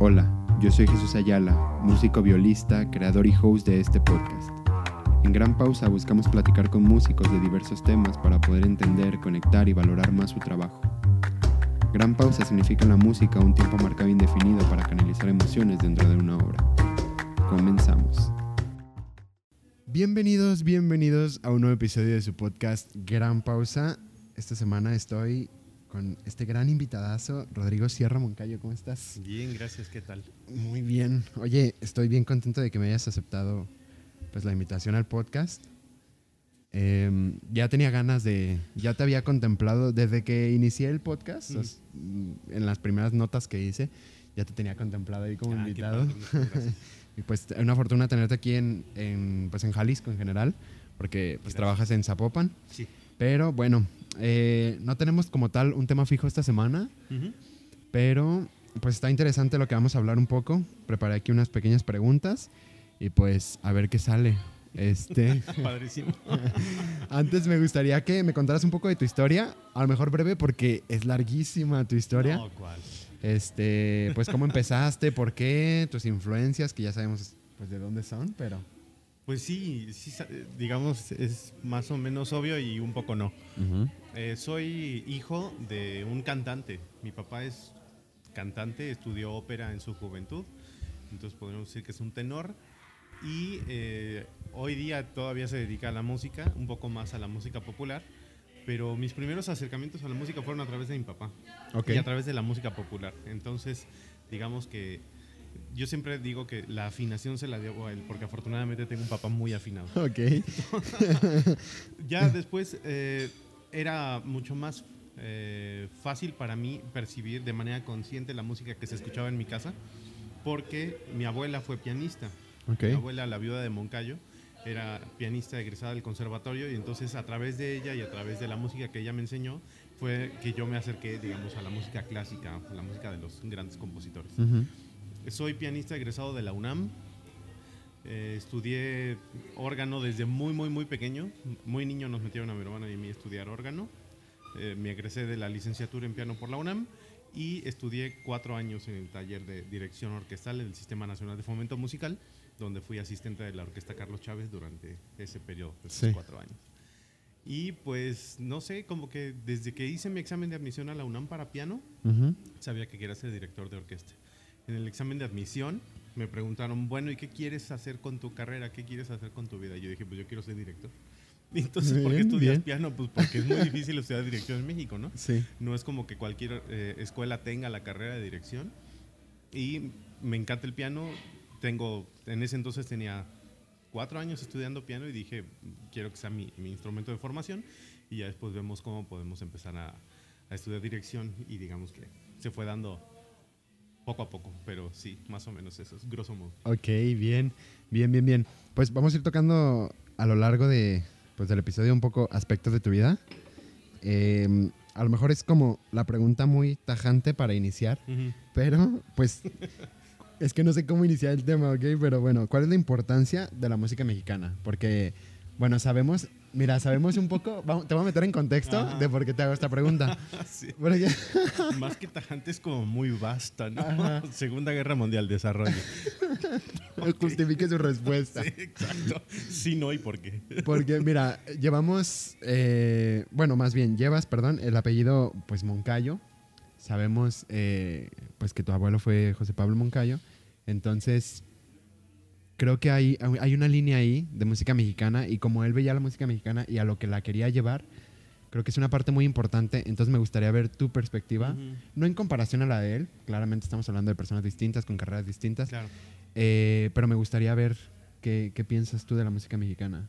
Hola, yo soy Jesús Ayala, músico violista, creador y host de este podcast. En Gran Pausa buscamos platicar con músicos de diversos temas para poder entender, conectar y valorar más su trabajo. Gran Pausa significa en la música un tiempo marcado e indefinido para canalizar emociones dentro de una obra. Comenzamos. Bienvenidos, bienvenidos a un nuevo episodio de su podcast Gran Pausa. Esta semana estoy con este gran invitadazo, Rodrigo Sierra Moncayo. ¿Cómo estás? Bien, gracias. ¿Qué tal? Muy bien. Oye, estoy bien contento de que me hayas aceptado pues, la invitación al podcast. Em, ya tenía ganas de, ya te había contemplado desde que inicié el podcast, os- en las primeras notas que hice, ya te tenía contemplado ahí como Ah, invitado. padre, y pues es una fortuna tenerte aquí en, en, pues, en Jalisco en general, porque pues Gracias. trabajas en Zapopan. Sí. Pero bueno, eh, no tenemos como tal un tema fijo esta semana, pero pues está interesante lo que vamos a hablar un poco. Preparé aquí unas pequeñas preguntas y pues a ver qué sale. Este, Padrísimo. antes me gustaría que me contaras un poco de tu historia, a lo mejor breve porque es larguísima tu historia. No, ¿cuál? Este, pues cómo empezaste, por qué, tus influencias, que ya sabemos pues de dónde son, pero Pues sí, sí, sa- digamos, es más o menos obvio y un poco no. Eh, soy hijo de un cantante. Mi papá es cantante, estudió ópera en su juventud, entonces podríamos decir que es un tenor. Y eh, hoy día todavía se dedica a la música, un poco más a la música popular, pero mis primeros acercamientos a la música fueron a través de mi papá. Ok. y a través de la música popular. Entonces, digamos que yo siempre digo que la afinación se la debo a él, porque afortunadamente tengo un papá muy afinado. Ok. Ya después eh, era mucho más eh, fácil para mí percibir de manera consciente la música que se escuchaba en mi casa, porque mi abuela fue pianista. Ok. Mi abuela, la viuda de Moncayo, era pianista egresada del conservatorio y entonces a través de ella y a través de la música que ella me enseñó fue que yo me acerqué, digamos, a la música clásica, a la música de los grandes compositores. Ujú. Soy pianista egresado de la UNAM. Eh, estudié órgano desde muy, muy, muy pequeño. Muy niño nos metieron a mi hermana y a mí a estudiar órgano. Eh, me egresé de la licenciatura en piano por la UNAM y estudié cuatro años en el taller de dirección orquestal del Sistema Nacional de Fomento Musical, donde fui asistente de la Orquesta Carlos Chávez durante ese periodo, esos Sí. cuatro años. Y pues, no sé, como que desde que hice mi examen de admisión a la UNAM para piano, sabía que quería ser director de orquesta. En el examen de admisión me preguntaron, bueno, ¿y qué quieres hacer con tu carrera? ¿Qué quieres hacer con tu vida? Y yo dije, pues yo quiero ser director. Y entonces, ¿por qué Bien, estudias bien. piano? Pues porque es muy difícil estudiar dirección en México, ¿no? Sí. No es como que cualquier eh, escuela tenga la carrera de dirección. Y me encanta el piano. Tengo, en ese entonces tenía cuatro años estudiando piano y dije, quiero que sea mi, mi instrumento de formación. Y ya después vemos cómo podemos empezar a, a estudiar dirección. Y digamos que se fue dando poco a poco, pero sí, más o menos eso es grosso modo. Ok, bien, bien, bien, bien. Pues vamos a ir tocando a lo largo de, pues, del episodio un poco aspectos de tu vida. Eh, a lo mejor es como la pregunta muy tajante para iniciar, pero pues es que no sé cómo iniciar el tema, ¿ok? Pero bueno, ¿cuál es la importancia de la música mexicana? Porque, bueno, sabemos, mira, sabemos un poco, te voy a meter en contexto Ajá. de por qué te hago esta pregunta. Sí. Porque- Más que tajante es como muy vasta, ¿no? Ajá. Segunda Guerra Mundial, desarrollo. justifique su respuesta. Sí, exacto. Sí, no, ¿y por qué? Porque, mira, llevamos, eh, bueno, más bien, llevas, perdón, el apellido, pues, Moncayo. Sabemos, eh, pues, que tu abuelo fue José Pablo Moncayo. Entonces, creo que hay, hay una línea ahí de música mexicana y como él veía la música mexicana y a lo que la quería llevar, creo que es una parte muy importante. Entonces, me gustaría ver tu perspectiva, Ujú. no en comparación a la de él, claramente estamos hablando de personas distintas, con carreras distintas, Claro. eh, pero me gustaría ver qué, qué piensas tú de la música mexicana.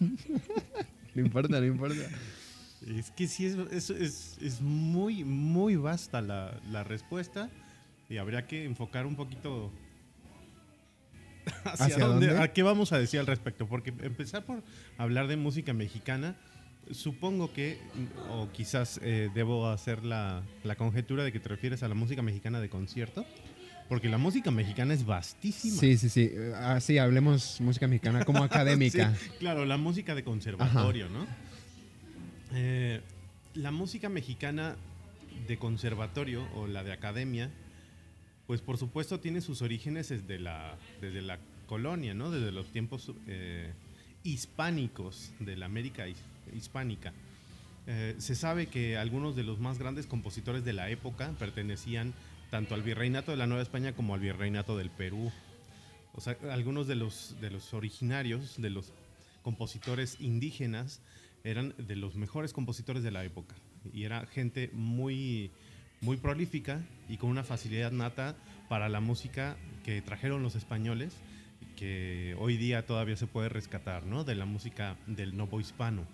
no importa, no importa. Es que sí, es, es, es, es muy, muy vasta la, la respuesta y habría que enfocar un poquito hacia, ¿Hacia dónde, dónde? a qué vamos a decir al respecto. Porque empezar por hablar de música mexicana, supongo que, o quizás eh, debo hacer la, la conjetura de que te refieres a la música mexicana de concierto, porque la música mexicana es vastísima. Sí, sí, sí. Eh, Ah, hablemos música mexicana como académica. Sí, claro, la música de conservatorio, ¿no? Eh, la música mexicana de conservatorio o la de academia, pues por supuesto tiene sus orígenes desde la, desde la colonia, ¿no? Desde los tiempos eh, hispánicos de la América hispánica. Eh, se sabe que algunos de los más grandes compositores de la época pertenecían tanto al virreinato de la Nueva España como al virreinato del Perú. O sea, algunos de los, de los originarios, de los compositores indígenas, eran de los mejores compositores de la época. Y era gente muy, muy prolífica y con una facilidad nata para la música que trajeron los españoles, que hoy día todavía se puede rescatar, ¿no? De la música del novo hispano.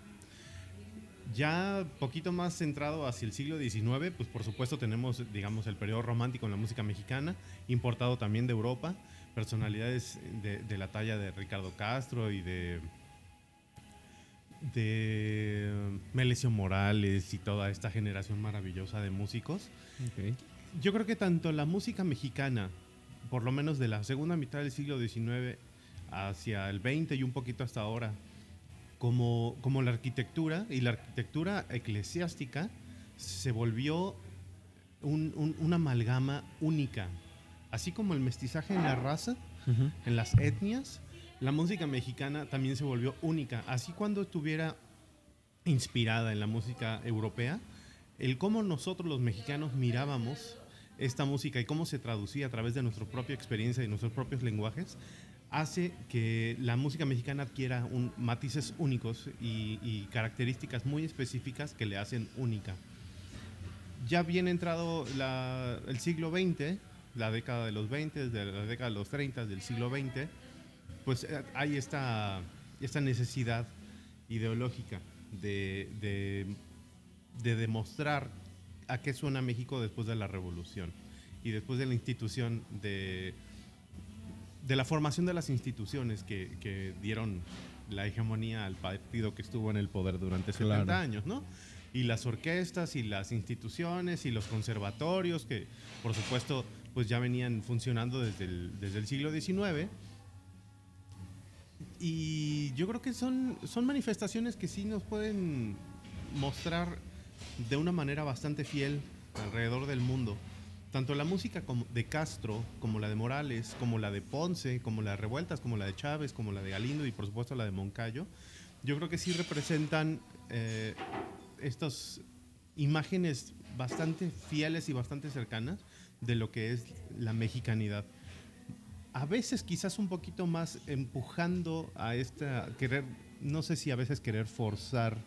Ya poquito más centrado hacia el siglo XIX, pues por supuesto tenemos, digamos, el periodo romántico en la música mexicana, importado también de Europa, personalidades de, la talla de Ricardo Castro y de, de Melesio Morales y toda esta generación maravillosa de músicos. Yo creo que tanto la música mexicana, por lo menos de la segunda mitad del siglo XIX hacia el XX y un poquito hasta ahora, como, como la arquitectura y la arquitectura eclesiástica se volvió un, una amalgama única. Así como el mestizaje en la raza, en las etnias, la música mexicana también se volvió única. Así cuando estuviera inspirada en la música europea, el cómo nosotros los mexicanos mirábamos esta música y cómo se traducía a través de nuestra propia experiencia y nuestros propios lenguajes, hace que la música mexicana adquiera un, matices únicos y, características muy específicas que le hacen única. Ya bien entrado el siglo XX, la década de los 20, desde la década de los 30 del siglo XX, pues eh, hay esta, esta necesidad ideológica de, de demostrar a qué suena México después de la revolución y después de la institución de de la formación de las instituciones que, dieron la hegemonía al partido que estuvo en el poder durante 70 años, ¿no? Y las orquestas y las instituciones y los conservatorios que, por supuesto, pues ya venían funcionando desde el, desde el siglo XIX. Y yo creo que son, son manifestaciones que sí nos pueden mostrar de una manera bastante fiel alrededor del mundo tanto la música de Castro, como la de Morales, como la de Ponce, como la de Revueltas, como la de Chávez, como la de Galindo y por supuesto la de Moncayo, yo creo que sí representan eh, estas imágenes bastante fieles y bastante cercanas de lo que es la mexicanidad. A veces quizás un poquito más empujando a esta, querer, no sé si a veces querer forzar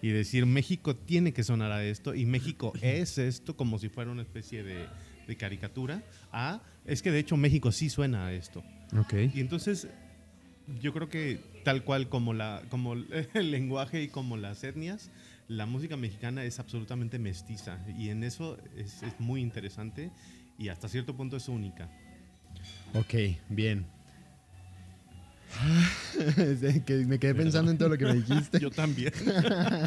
y decir México tiene que sonar a esto y México es esto como si fuera una especie de, caricatura a es que de hecho México sí suena a esto. Okay. Y entonces yo creo que tal cual como, la, como el lenguaje y como las etnias, la música mexicana es absolutamente mestiza y en eso es, es muy interesante y hasta cierto punto es única. Ok, bien. que me quedé pensando en todo lo que me dijiste. Yo también.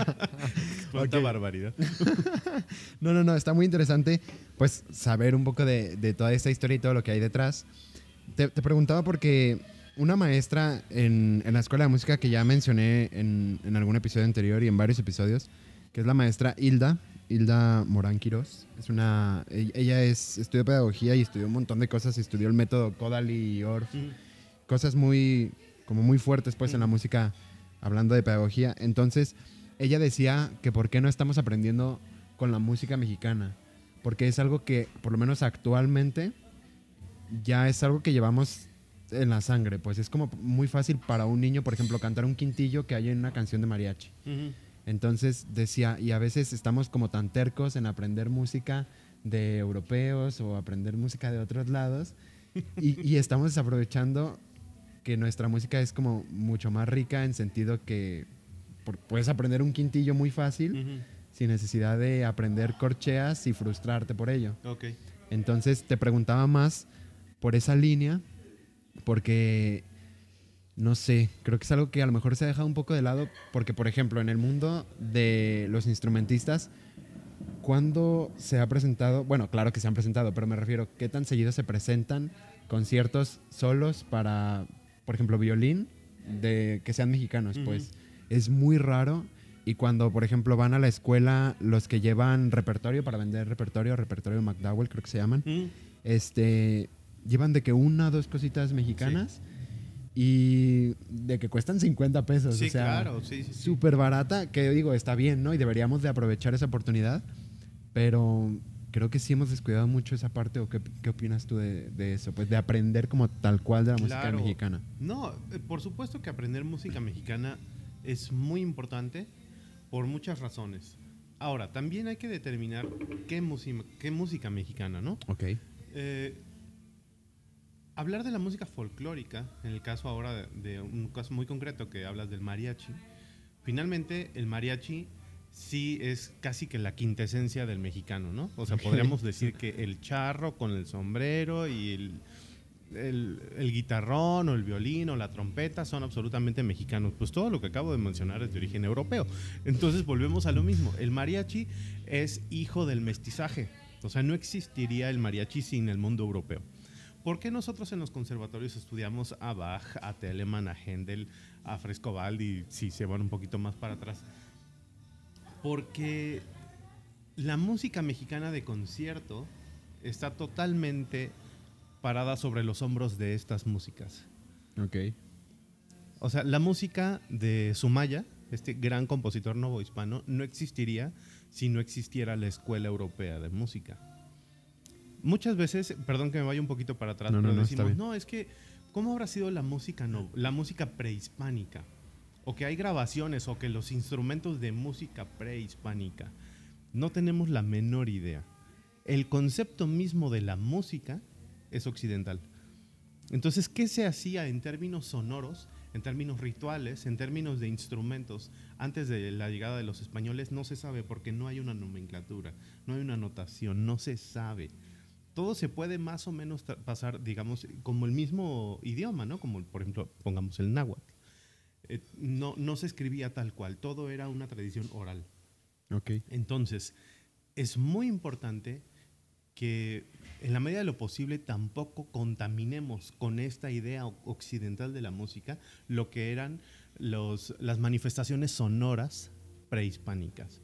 Cuánta barbaridad. no, no, no, está muy interesante pues saber un poco de, toda esta historia y todo lo que hay detrás. Te, preguntaba porque una maestra en, la escuela de música que ya mencioné en, algún episodio anterior y en varios episodios, que es la maestra Hilda, Hilda Morán Quiroz. Es una, e, ella es, estudió pedagogía y estudió un montón de cosas, estudió el método Kodal y Orff. Cosas muy, como muy fuertes pues en la música hablando de pedagogía. Entonces, ella decía que por qué no estamos aprendiendo con la música mexicana, porque es algo que por lo menos actualmente ya es algo que llevamos en la sangre, pues es como muy fácil para un niño, por ejemplo, cantar un quintillo que hay en una canción de mariachi. Entonces decía, y a veces estamos como tan tercos en aprender música de europeos o aprender música de otros lados y, y estamos desaprovechando que nuestra música es como mucho más rica en sentido que puedes aprender un quintillo muy fácil sin necesidad de aprender corcheas y frustrarte por ello. Okay. Entonces te preguntaba más por esa línea porque no sé, creo que es algo que a lo mejor se ha dejado un poco de lado porque por ejemplo en el mundo de los instrumentistas ¿cuándo se ha presentado? Bueno, claro que se han presentado, pero me refiero, ¿qué tan seguido se presentan conciertos solos para por ejemplo, violín, de que sean mexicanos, pues es muy raro Y cuando, por ejemplo, van a la escuela, los que llevan repertorio para vender repertorio, repertorio McDowell, creo que se llaman, este, llevan de que una o dos cositas mexicanas y de que cuestan 50 pesos. Sí, o sea, claro, sí, sí, sí. súper barata, que digo, está bien, ¿no? Y deberíamos de aprovechar esa oportunidad, pero creo que sí hemos descuidado mucho esa parte, ¿o qué, qué opinas tú de, de eso? Pues de aprender como tal cual de la música Claro. mexicana. No, eh, por supuesto que aprender música mexicana es muy importante por muchas razones. Ahora, también hay que determinar qué, música qué música mexicana, ¿no? Ok. Eh, hablar de la música folclórica, en el caso ahora de, de un caso muy concreto que hablas del mariachi, finalmente el mariachi sí es casi que la quintesencia del mexicano, ¿no? O sea, podríamos decir que el charro con el sombrero y el, el- el guitarrón o el violín o la trompeta son absolutamente mexicanos. Pues todo lo que acabo de mencionar es de origen europeo. Entonces volvemos a lo mismo. El mariachi es hijo del mestizaje. O sea, no existiría el mariachi sin el mundo europeo. ¿Por qué nosotros en los conservatorios estudiamos a Bach, a Telemann, a Händel, a Frescobaldi, si se van un poquito más para atrás? Porque la música mexicana de concierto está totalmente parada sobre los hombros de estas músicas. Ok. O sea, la música de Sumaya, este gran compositor novohispano, no existiría si no existiera la Escuela Europea de Música. Muchas veces, perdón que me vaya un poquito para atrás, No, no, pero no, está decimos, no, es que, ¿cómo habrá sido la música, no, la música prehispánica? O que hay grabaciones, o que los instrumentos de música prehispánica. No tenemos la menor idea. El concepto mismo de la música es occidental. Entonces, ¿qué se hacía en términos sonoros, en términos rituales, en términos de instrumentos antes de la llegada de los españoles? No se sabe porque no hay una nomenclatura, no hay una notación, no se sabe. Todo se puede más o menos pasar, digamos, como el mismo idioma, ¿no? Como, por ejemplo, pongamos el náhuatl. Eh, no, no se escribía tal cual, todo era una tradición oral. Ok. Entonces, es muy importante que en la medida de lo posible tampoco contaminemos con esta idea occidental de la música lo que eran los, las manifestaciones sonoras prehispánicas.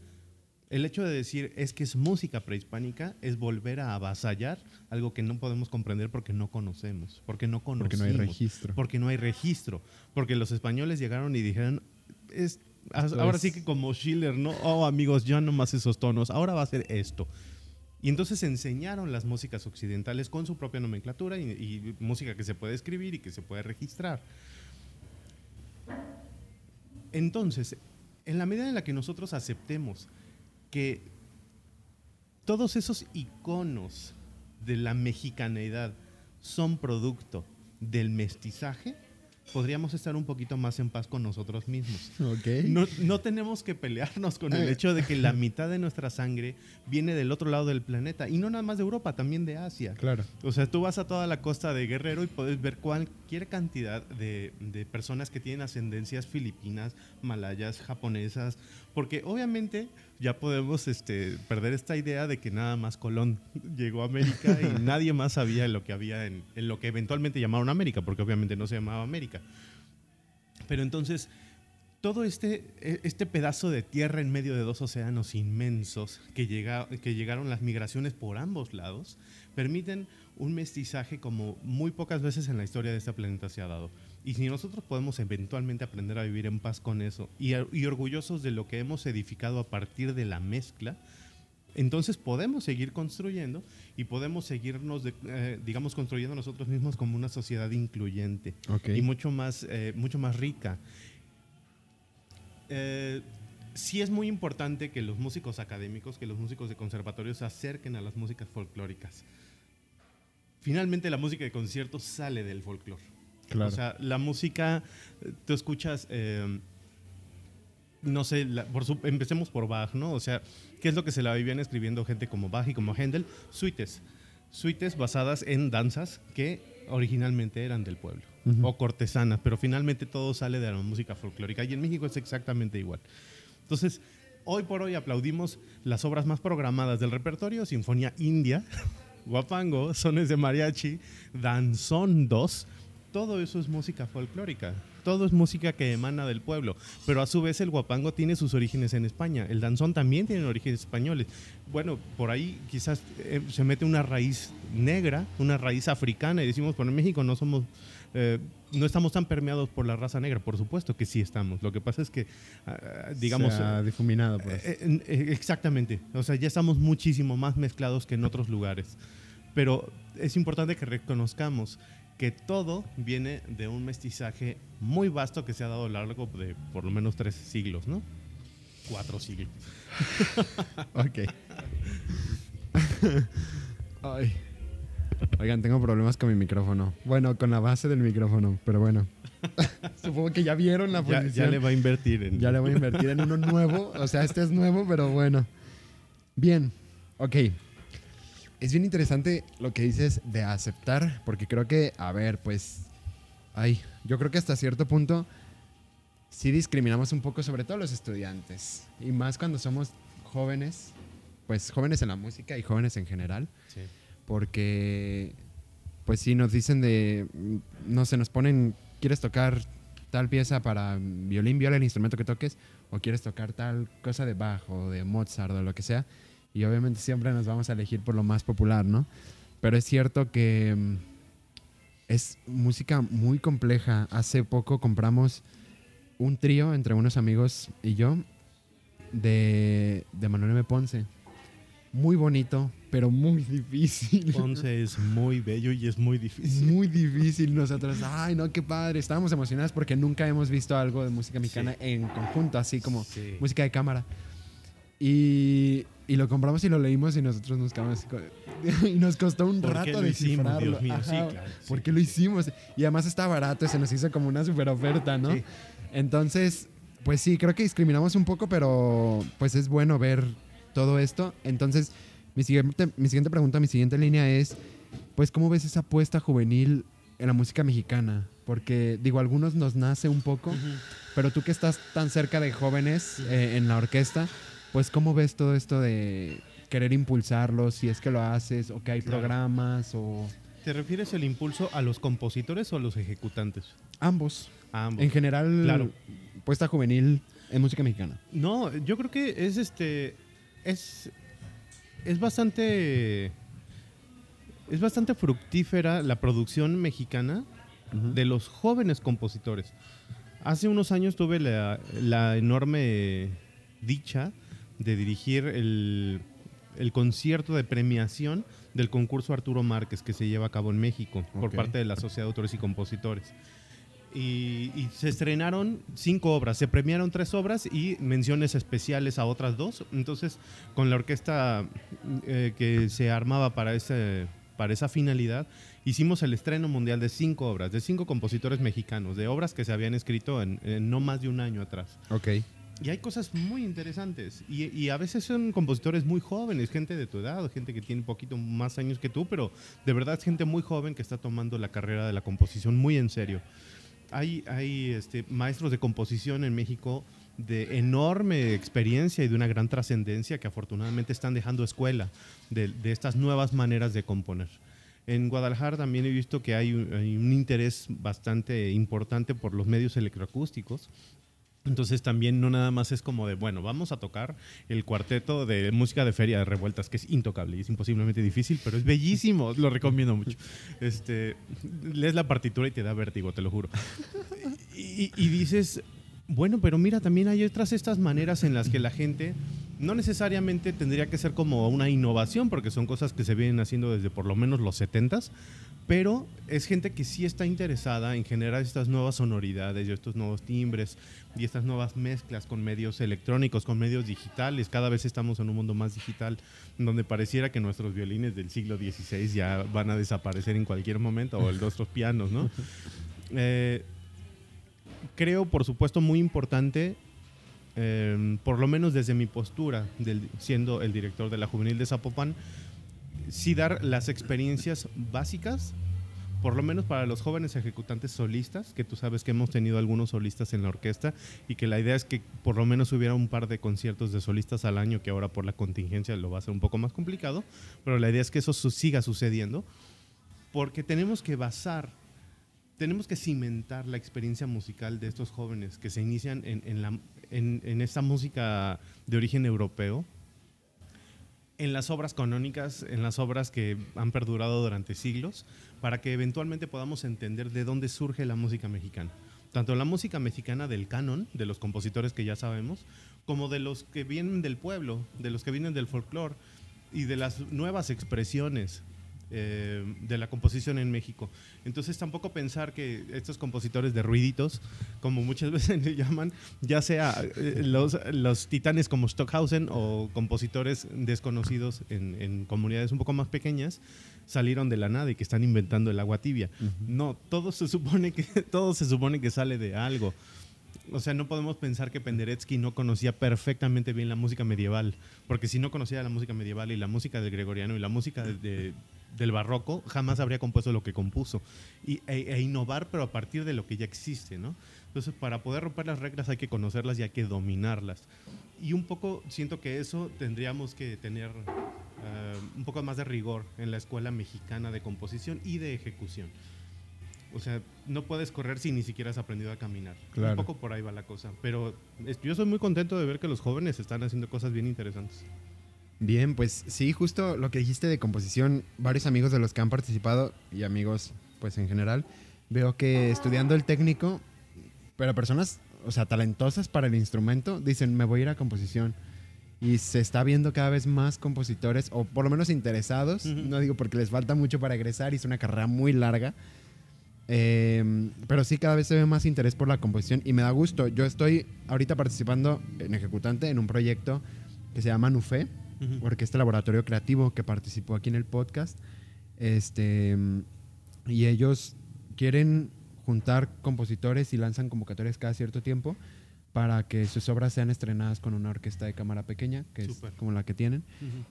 El hecho de decir es que es música prehispánica es volver a avasallar algo que no podemos comprender porque no conocemos, porque no conocemos. Porque no hay registro. Porque no hay registro. Porque los españoles llegaron y dijeron, es, ahora sí que como Schiller, ¿no? Oh, amigos, ya no más esos tonos, ahora va a ser esto. Y entonces enseñaron las músicas occidentales con su propia nomenclatura y, y música que se puede escribir y que se puede registrar. Entonces, en la medida en la que nosotros aceptemos que todos esos iconos de la mexicaneidad son producto del mestizaje, podríamos estar un poquito más en paz con nosotros mismos. Ok. No, no tenemos que pelearnos con el Eh. hecho de que la mitad de nuestra sangre viene del otro lado del planeta. Y no nada más de Europa, también de Asia. Claro. O sea, tú vas a toda la costa de Guerrero y puedes ver cualquier cantidad de, de personas que tienen ascendencias filipinas, malayas, japonesas, porque obviamente ya podemos este, perder esta idea de que nada más Colón llegó a América y nadie más sabía lo que había en, en lo que eventualmente llamaron América, porque obviamente no se llamaba América. Pero entonces, todo este, e- este pedazo de tierra en medio de dos océanos inmensos que, llega, que llegaron las migraciones por ambos lados, permiten un mestizaje como muy pocas veces en la historia de este planeta se ha dado. Y si nosotros podemos eventualmente aprender a vivir en paz con eso y, y orgullosos de lo que hemos edificado a partir de la mezcla, entonces podemos seguir construyendo y podemos seguirnos, de- eh, digamos, construyendo nosotros mismos como una sociedad incluyente y mucho más, eh, mucho más rica. Eh, sí es muy importante que los músicos académicos, que los músicos de conservatorios se acerquen a las músicas folclóricas. Finalmente la música de concierto sale del folclore. Claro. O sea, la música, tú escuchas, eh, no sé, la- por su- empecemos por Bach, ¿no? O sea, ¿qué es lo que se la vivían escribiendo gente como Bach y como Händel? Suites. Suites basadas en danzas que originalmente eran del pueblo o cortesanas, pero finalmente todo sale de la música folclórica y en México es exactamente igual. Entonces, hoy por hoy aplaudimos las obras más programadas del repertorio, Sinfonía India, Guapango, Sones de Mariachi, Danzón 2, todo eso es música folclórica. todo es música que emana del pueblo, pero a su vez el guapango tiene sus orígenes en España, el danzón también tiene orígenes españoles. Bueno, por ahí quizás eh, se mete una raíz negra, una raíz africana y decimos, por en México no somos eh, no estamos tan permeados por la raza negra, por supuesto que sí estamos. Lo que pasa es que, ah, digamos... Se ha difuminado. Pues. exactamente. O sea, ya estamos muchísimo más mezclados que en otros lugares. Pero es importante que reconozcamos que todo viene de un mestizaje muy vasto que se ha dado a lo largo de por lo menos tres siglos, ¿no? Cuatro siglos. ok. Ay. Oigan, tengo problemas con mi micrófono. Bueno, con la base del micrófono, pero bueno. Supongo que ya vieron la posición. Ya, le va a invertir en... Ya le voy a invertir en uno nuevo. O sea, este es nuevo, pero bueno. Bien, ok. Es bien interesante lo que dices de aceptar, porque creo que, a ver, pues... Ay, yo creo que hasta cierto punto sí discriminamos un poco, sobre todo los estudiantes. Y más cuando somos jóvenes, pues jóvenes en la música y jóvenes en general. Sí porque pues si nos dicen de, no se nos ponen, ¿quieres tocar tal pieza para violín, viola, el instrumento que toques? ¿O quieres tocar tal cosa de bajo, de Mozart o lo que sea? Y obviamente siempre nos vamos a elegir por lo más popular, ¿no? Pero es cierto que mm, es música muy compleja. Hace poco compramos un trío entre unos amigos y yo de, de Manuel M. Ponce muy bonito, pero muy difícil. Ponce es muy bello y es muy difícil. Muy difícil. Nosotros, ay, no, qué padre. Estábamos emocionados porque nunca hemos visto algo de música mexicana en conjunto, así como música de cámara. Y, y, lo compramos y lo leímos y nosotros nos quedamos así. Y nos costó un rato. Dios mío, ¿Por qué lo hicimos? Y además está barato, se nos hizo como una super oferta, ¿no? Entonces, pues sí, creo que discriminamos un poco, pero pues es bueno ver todo esto. Entonces, mi siguiente, mi siguiente pregunta, mi siguiente línea es, pues, ¿cómo ves esa apuesta juvenil en la música mexicana? Porque, digo, algunos nos nace un poco, pero tú que estás tan cerca de jóvenes eh, en la orquesta, pues, ¿cómo ves todo esto de querer impulsarlo, si es que lo haces, o que hay programas, o... ¿Te refieres el impulso a los compositores o a los ejecutantes? Ambos. ambos. En general, claro. puesta juvenil en música mexicana. No, yo creo que es este es, es bastante. Es bastante fructífera la producción mexicana de los jóvenes compositores. Hace unos años tuve la, enorme dicha de dirigir el, concierto de premiación del concurso Arturo Márquez que se lleva a cabo en México por parte de la Sociedad de Autores y Compositores y, se estrenaron cinco obras, se premiaron tres obras y menciones especiales a otras dos. Entonces, con la orquesta eh, que se armaba para, ese, para esa finalidad, hicimos el estreno mundial de cinco obras, de cinco compositores mexicanos, de obras que se habían escrito en, no más de un año atrás. Ok. Y hay cosas muy interesantes. Y, a veces son compositores muy jóvenes, gente de tu edad, gente que tiene un poquito más años que tú, pero de verdad es gente muy joven que está tomando la carrera de la composición muy en serio hay, hay este, maestros de composición en México de enorme experiencia y de una gran trascendencia que afortunadamente están dejando escuela de, estas nuevas maneras de componer. En Guadalajara también he visto que hay un interés bastante importante por los medios electroacústicos entonces también no nada más es como de, bueno, vamos a tocar el cuarteto de música de feria de revueltas, que es intocable y es imposiblemente difícil, pero es bellísimo, lo recomiendo mucho. Este, lees la partitura y te da vértigo, te lo juro. Y, y dices, bueno, pero mira, también hay otras estas maneras en las que la gente no necesariamente tendría que ser como una innovación, porque son cosas que se vienen haciendo desde por lo menos los 70s, pero es gente que sí está interesada en generar estas nuevas sonoridades y estos nuevos timbres y estas nuevas mezclas con medios electrónicos, con medios digitales. Cada vez estamos en un mundo más digital, donde pareciera que nuestros violines del siglo XVI ya van a desaparecer en cualquier momento, o el nuestros pianos, ¿no? Eh, creo, por supuesto, muy importante eh, por lo menos desde mi postura, siendo el director de la Juvenil de Zapopan, sí dar las experiencias básicas, por lo menos para los jóvenes ejecutantes solistas, que tú sabes que hemos tenido algunos solistas en la orquesta y que la idea es que por lo menos hubiera un par de conciertos de solistas al año, que ahora por la contingencia lo va a ser un poco más complicado, pero la idea es que eso siga sucediendo, porque tenemos que basar tenemos que cimentar la experiencia musical de estos jóvenes que se inician en, la, en, esta música de origen europeo, en las obras canónicas, en las obras que han perdurado durante siglos, para que eventualmente podamos entender de dónde surge la música mexicana. Tanto la música mexicana del canon, de los compositores que ya sabemos, como de los que vienen del pueblo, de los que vienen del folclore y de las nuevas expresiones eh, de la composición en México. Entonces tampoco pensar que estos compositores de ruiditos, como muchas veces le llaman, ya sea eh, los, los, titanes como Stockhausen o compositores desconocidos en, comunidades un poco más pequeñas, salieron de la nada y que están inventando el agua tibia. No, todo se supone que todo se supone que sale de algo. O sea, no podemos pensar que Penderecki no conocía perfectamente bien la música medieval, porque si no conocía la música medieval y la música del gregoriano y la música de, del barroco, jamás habría compuesto lo que compuso. Y, e, e, innovar, pero a partir de lo que ya existe, ¿no? Entonces, para poder romper las reglas hay que conocerlas y hay que dominarlas. Y un poco siento que eso tendríamos que tener eh, un poco más de rigor en la escuela mexicana de composición y de ejecución. O sea, no puedes correr si ni siquiera has aprendido a caminar. Un poco por ahí va la cosa. Pero yo soy muy contento de ver que los jóvenes están haciendo cosas bien interesantes. Bien, pues sí, justo lo que dijiste de composición, varios amigos de los que han participado y amigos pues en general, veo que estudiando el técnico, pero personas, o sea, talentosas para el instrumento, dicen, me voy a ir a composición. Y se está viendo cada vez más compositores, o por lo menos interesados, no digo porque les falta mucho para egresar y es una carrera muy larga, em, pero sí cada vez se ve más interés por la composición y me da gusto. Yo estoy ahorita participando en ejecutante en un proyecto que se llama Nufé, porque este laboratorio creativo que participó aquí en el podcast. Este, y ellos quieren juntar compositores y lanzan convocatorias cada cierto tiempo para que sus obras sean estrenadas con una orquesta de cámara pequeña, que es como la que tienen.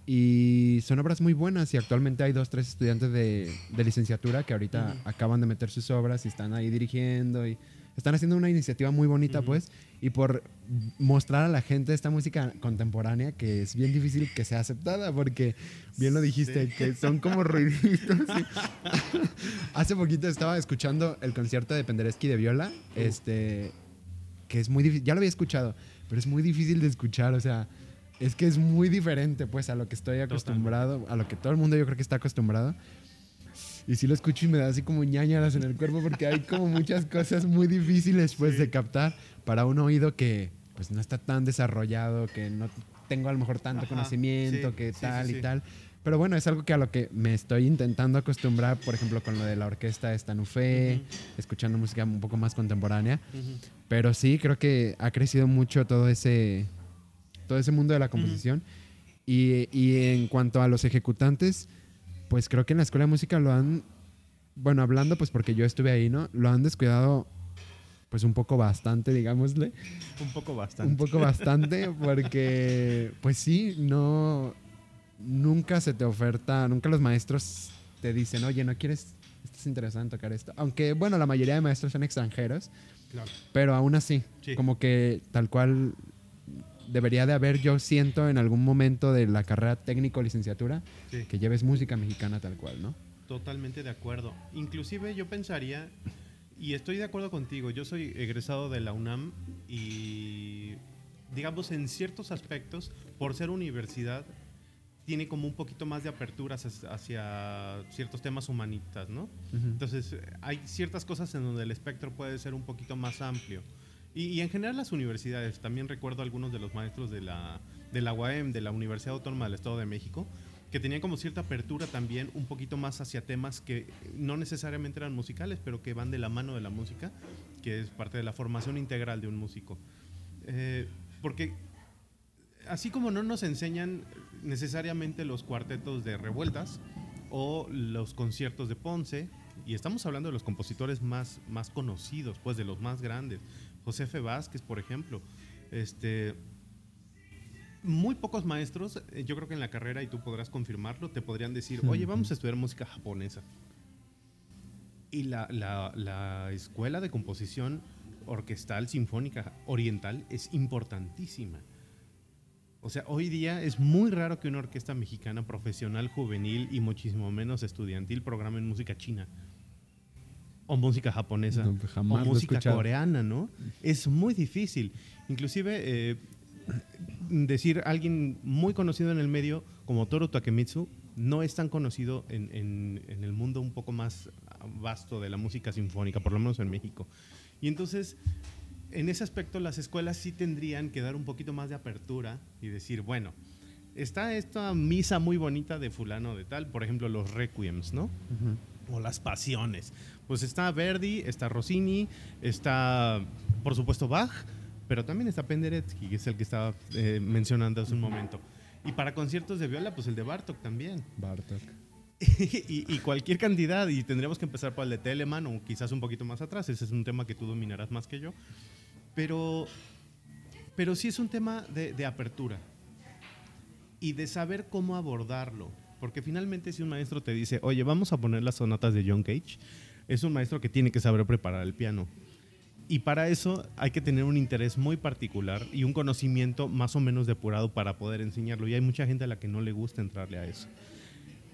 Y son obras muy buenas y actualmente hay dos, tres estudiantes de, licenciatura que ahorita acaban de meter sus obras y están ahí dirigiendo y están haciendo una iniciativa muy bonita, pues, y por mostrar a la gente esta música contemporánea que es bien difícil que sea aceptada, porque bien lo dijiste, que son como ruiditos. Hace poquito estaba escuchando el concierto de Penderecki de Viola, este, que es muy difícil, ya lo había escuchado, pero es muy difícil de escuchar, o sea, es que es muy diferente, pues, a lo que estoy acostumbrado, a lo que todo el mundo yo creo que está acostumbrado. Y sí lo escucho y me da así como ñañaras en el cuerpo porque hay como muchas cosas muy difíciles pues de captar para un oído que pues no está tan desarrollado, que no tengo a lo mejor tanto conocimiento, que tal y tal. Pero bueno, es algo que a lo que me estoy intentando acostumbrar, por ejemplo, con lo de la orquesta de Stanufé, escuchando música un poco más contemporánea. Pero sí, creo que ha crecido mucho todo ese, todo ese mundo de la composición. y, y en cuanto a los ejecutantes, pues creo que en la escuela de música lo han, bueno, hablando pues porque yo estuve ahí, ¿no? Lo han descuidado pues un poco bastante, digámosle. Un poco bastante. Un poco bastante porque pues sí, no, nunca se te oferta, nunca los maestros te dicen, oye, ¿no quieres, estás interesado en tocar esto? Aunque bueno, la mayoría de maestros son extranjeros, claro. pero aún así, como que tal cual debería de haber, yo siento, en algún momento de la carrera técnico-licenciatura, que lleves música mexicana tal cual, ¿no? Totalmente de acuerdo. Inclusive yo pensaría, y estoy de acuerdo contigo, yo soy egresado de la UNAM y, digamos, en ciertos aspectos, por ser universidad, tiene como un poquito más de aperturas hacia ciertos temas humanitas, ¿no? Entonces, hay ciertas cosas en donde el espectro puede ser un poquito más amplio. Y, en general las universidades, también recuerdo algunos de los maestros de la, de la UAM, de la Universidad Autónoma del Estado de México, que tenían como cierta apertura también un poquito más hacia temas que no necesariamente eran musicales, pero que van de la mano de la música, que es parte de la formación integral de un músico. Eh, porque así como no nos enseñan necesariamente los cuartetos de revueltas o los conciertos de Ponce, y estamos hablando de los compositores más, más conocidos, pues de los más grandes, Josefe Vázquez, por ejemplo. Este, muy pocos maestros, eh, yo creo que en la carrera, y tú podrás confirmarlo, te podrían decir, oye, vamos a estudiar música japonesa. Y la, la, escuela de composición orquestal, sinfónica, oriental es importantísima. O sea, hoy día es muy raro que una orquesta mexicana profesional, juvenil y muchísimo menos estudiantil programe en música china. O música japonesa No, pues o música coreana, ¿no? Es muy difícil. Inclusive eh, decir alguien muy conocido en el medio como Toru Takemitsu no es tan conocido en, en- en el mundo un poco más vasto de la música sinfónica, por lo menos en México. Y entonces, en ese aspecto, las escuelas sí tendrían que dar un poquito más de apertura y decir, bueno, está esta misa muy bonita de fulano de tal, por ejemplo, los requiems, ¿no? O las pasiones. Pues está Verdi, está Rossini, está, por supuesto, Bach, pero también está Penderecki, que es el que estaba eh, mencionando hace un momento. Y para conciertos de viola, pues el de Bartok también. Bartok. y, y cualquier cantidad, y tendríamos que empezar por el de Telemann o quizás un poquito más atrás, ese es un tema que tú dominarás más que yo. Pero, pero sí es un tema de, de apertura y de saber cómo abordarlo. Porque finalmente si un maestro te dice, oye, vamos a poner las sonatas de John Cage, es un maestro que tiene que saber preparar el piano. Y para eso hay que tener un interés muy particular y un conocimiento más o menos depurado para poder enseñarlo. Y hay mucha gente a la que no le gusta entrarle a eso.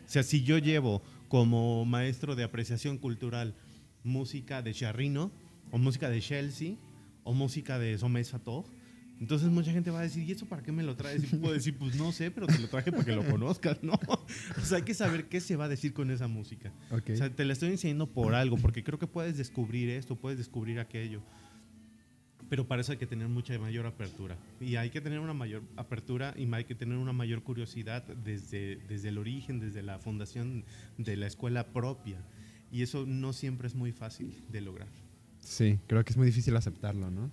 O sea, si yo llevo como maestro de apreciación cultural música de Charrino, o música de Chelsea, o música de Sator, entonces mucha gente va a decir, ¿y eso para qué me lo traes? Y puedo decir, pues no sé, pero te lo traje para que lo conozcas, ¿no? O sea, hay que saber qué se va a decir con esa música. Ok. O sea, te la estoy enseñando por algo, porque creo que puedes descubrir esto, puedes descubrir aquello. Pero para eso hay que tener mucha mayor apertura. Y hay que tener una mayor apertura y hay que tener una mayor curiosidad desde, desde el origen, desde la fundación de la escuela propia. Y eso no siempre es muy fácil de lograr. Sí, creo que es muy difícil aceptarlo, ¿no?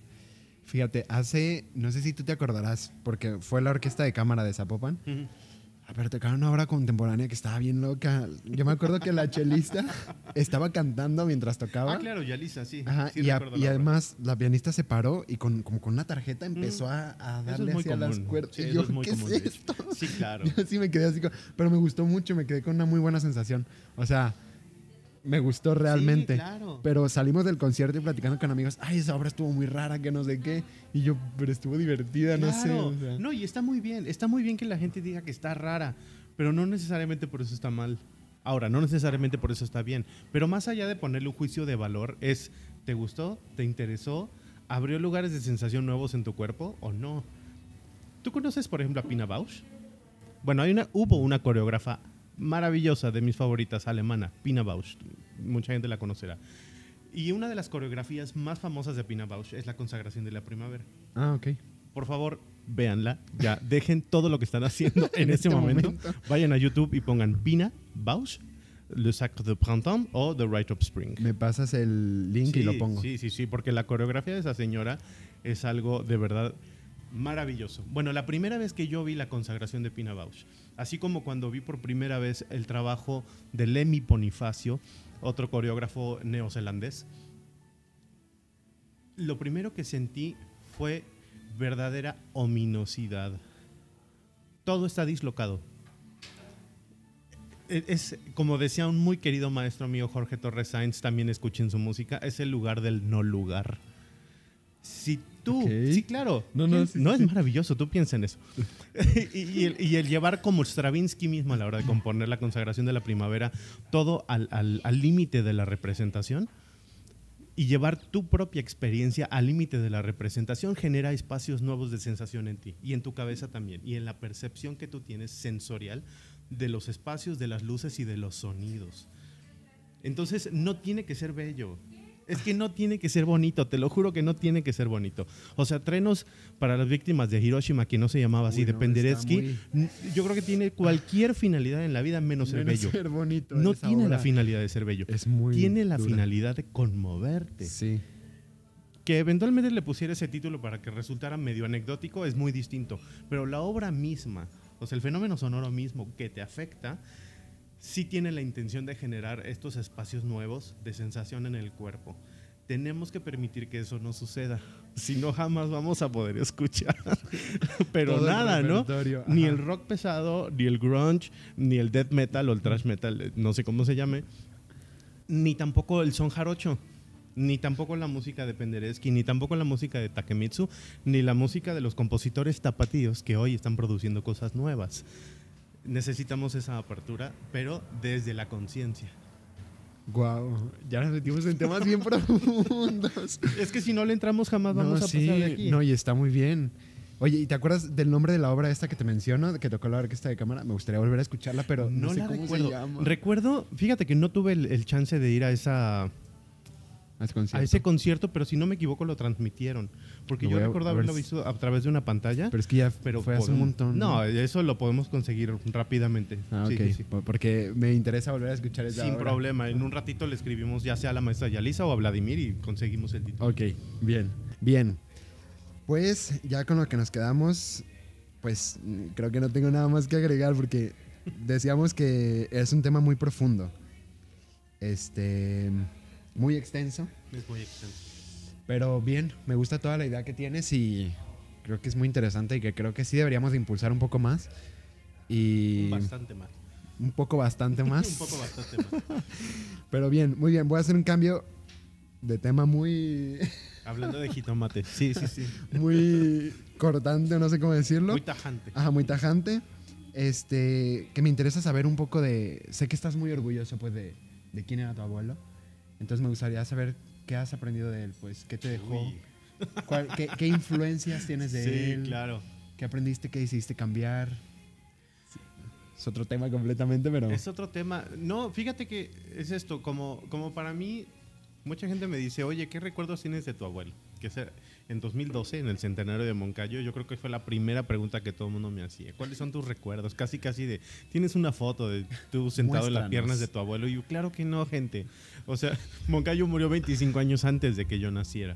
Fíjate, hace, no sé si tú te acordarás, porque fue la orquesta de cámara de Zapopan. A ver, tocaron una obra contemporánea que estaba bien loca. Yo me acuerdo que la chelista estaba cantando mientras tocaba. Ah, claro, Yalisa, sí. Ajá, sí y, a- y la obra. además la pianista se paró y con, como con una tarjeta empezó a, a es darle muy hacia las común. cuerdas. Sí, y yo, es muy ¿qué común, es esto? Sí, claro. Yo sí me quedé así, pero me gustó mucho, me quedé con una muy buena sensación. O sea, me gustó realmente. Sí, claro. Pero salimos del concierto y platicando con amigos, ay, esa obra estuvo muy rara, que no sé qué. Y yo, pero estuvo divertida, no sé. Claro. o sea. No, y está muy bien. Está muy bien que la gente diga que está rara, pero no necesariamente por eso está mal. Ahora, no necesariamente por eso está bien. Pero más allá de ponerle un juicio de valor, es, ¿te gustó? ¿Te interesó? ¿Abrió lugares de sensación nuevos en tu cuerpo o no? ¿Tú conoces, por ejemplo, a Pina Bausch? Bueno, hay una, hubo una coreógrafa maravillosa de mis favoritas, alemana, Pina Bausch. Mucha gente la conocerá. Y una de las coreografías más famosas de Pina Bausch es la consagración de la primavera. Ah, ok. Por favor, véanla. Ya, dejen todo lo que están haciendo en, este, este momento. momento. Vayan a YouTube y pongan Pina Bausch, Le Sacre de Printemps o The Rite of Spring. Me pasas el link y lo pongo. Sí, sí, sí, porque la coreografía de esa señora es algo de verdad maravilloso. Bueno, la primera vez que yo vi la consagración de Pina Bausch, así como cuando vi por primera vez el trabajo de Lemmy Bonifacio, otro coreógrafo neozelandés, lo primero que sentí fue verdadera ominosidad. Todo está dislocado. E- Es, como decía un muy querido maestro mío, Jorge Torres Sainz, también escuchen su música, es el lugar del no lugar. Si tú, sí, claro, No, no, piens- sí, no sí, es maravilloso, tú piensa en eso. y, y el, y el llevar como Stravinsky mismo a la hora de componer la consagración de la primavera, todo al límite de la representación, y llevar tu propia experiencia al límite de la representación genera espacios nuevos de sensación en ti y en tu cabeza también y en la percepción que tú tienes sensorial de los espacios, de las luces y de los sonidos. Entonces no tiene que ser bello. Es que no tiene que ser bonito, te lo juro que no tiene que ser bonito. O sea, Trenos para las víctimas de Hiroshima, que no se llamaba así, Uy, de Penderecki, n- yo creo que tiene cualquier finalidad en la vida menos Menos bello. ser bonito. No tiene la finalidad de ser bello. Es muy Tiene la dura. finalidad de conmoverte. Sí. Que eventualmente le pusiera ese título para que resultara medio anecdótico es muy distinto. Pero la obra misma, o sea, el fenómeno sonoro mismo que te afecta, sí tiene la intención de generar estos espacios nuevos de sensación en el cuerpo. Tenemos que permitir que eso no suceda. Si no, jamás vamos a poder escuchar. Pero Todo nada, ¿no? Ni el rock pesado, ni el grunge, ni el death metal o el thrash metal, eh, no sé cómo se llame, ni tampoco el son jarocho, ni tampoco la música de Penderecki, ni tampoco la música de Takemitsu, ni la música de los compositores tapatíos que hoy están produciendo cosas nuevas. Necesitamos esa apertura, pero desde la conciencia. Guau, ya nos metimos en temas bien profundos. Es que si no le entramos jamás vamos no, a sí, pasar de aquí. No, y está muy bien. Oye, ¿y te acuerdas del nombre de la obra esta que te menciono, que tocó la orquesta de cámara? Me gustaría volver a escucharla, pero no, no sé la cómo recuerdo. se llama. Recuerdo, fíjate que no tuve el, el chance de ir a esa A ese concierto. a ese concierto, pero si no me equivoco lo transmitieron, porque Lo yo recuerdo ver haberlo si- visto a través de una pantalla. Pero es que ya pero fue hace un montón. No, eso lo podemos conseguir rápidamente. Ah, Sí, ok. sí, sí. po- Porque me interesa volver a escuchar esa Sin obra. problema. En un ratito le escribimos ya sea a la maestra Yalisa o a Vladimir y conseguimos el título. Ok, bien, bien. Pues ya con lo que nos quedamos, pues creo que no tengo nada más que agregar porque decíamos que es un tema muy profundo. Este, muy extenso, Es muy extenso. pero bien, me gusta toda la idea que tienes y creo que es muy interesante y que creo que sí deberíamos de impulsar un poco más y Bastante más. un poco bastante más. un poco bastante más. Pero bien, muy bien, voy a hacer un cambio de tema muy Hablando de jitomate. Sí, sí, sí. muy cortante, no sé cómo decirlo. Muy tajante. Ajá, muy tajante. Este, que me interesa saber un poco de. Sé que estás muy orgulloso, pues, de, de quién era tu abuelo. Entonces me gustaría saber qué has aprendido de él, pues, qué te dejó, cuál- qué, qué influencias tienes de Sí, él, claro. qué aprendiste, qué decidiste cambiar. Es otro tema completamente, pero. Es otro tema. No, fíjate que es esto, como, como para mí, mucha gente me dice, oye, ¿qué recuerdos tienes de tu abuelo? Que es en 2012, en el centenario de Moncayo, yo creo que fue la primera pregunta que todo el mundo me hacía. ¿Cuáles son tus recuerdos? Casi, casi de, tienes una foto de tú sentado en las piernas de tu abuelo. Y yo, claro que no, gente. O sea, Moncayo murió 25 años antes de que yo naciera.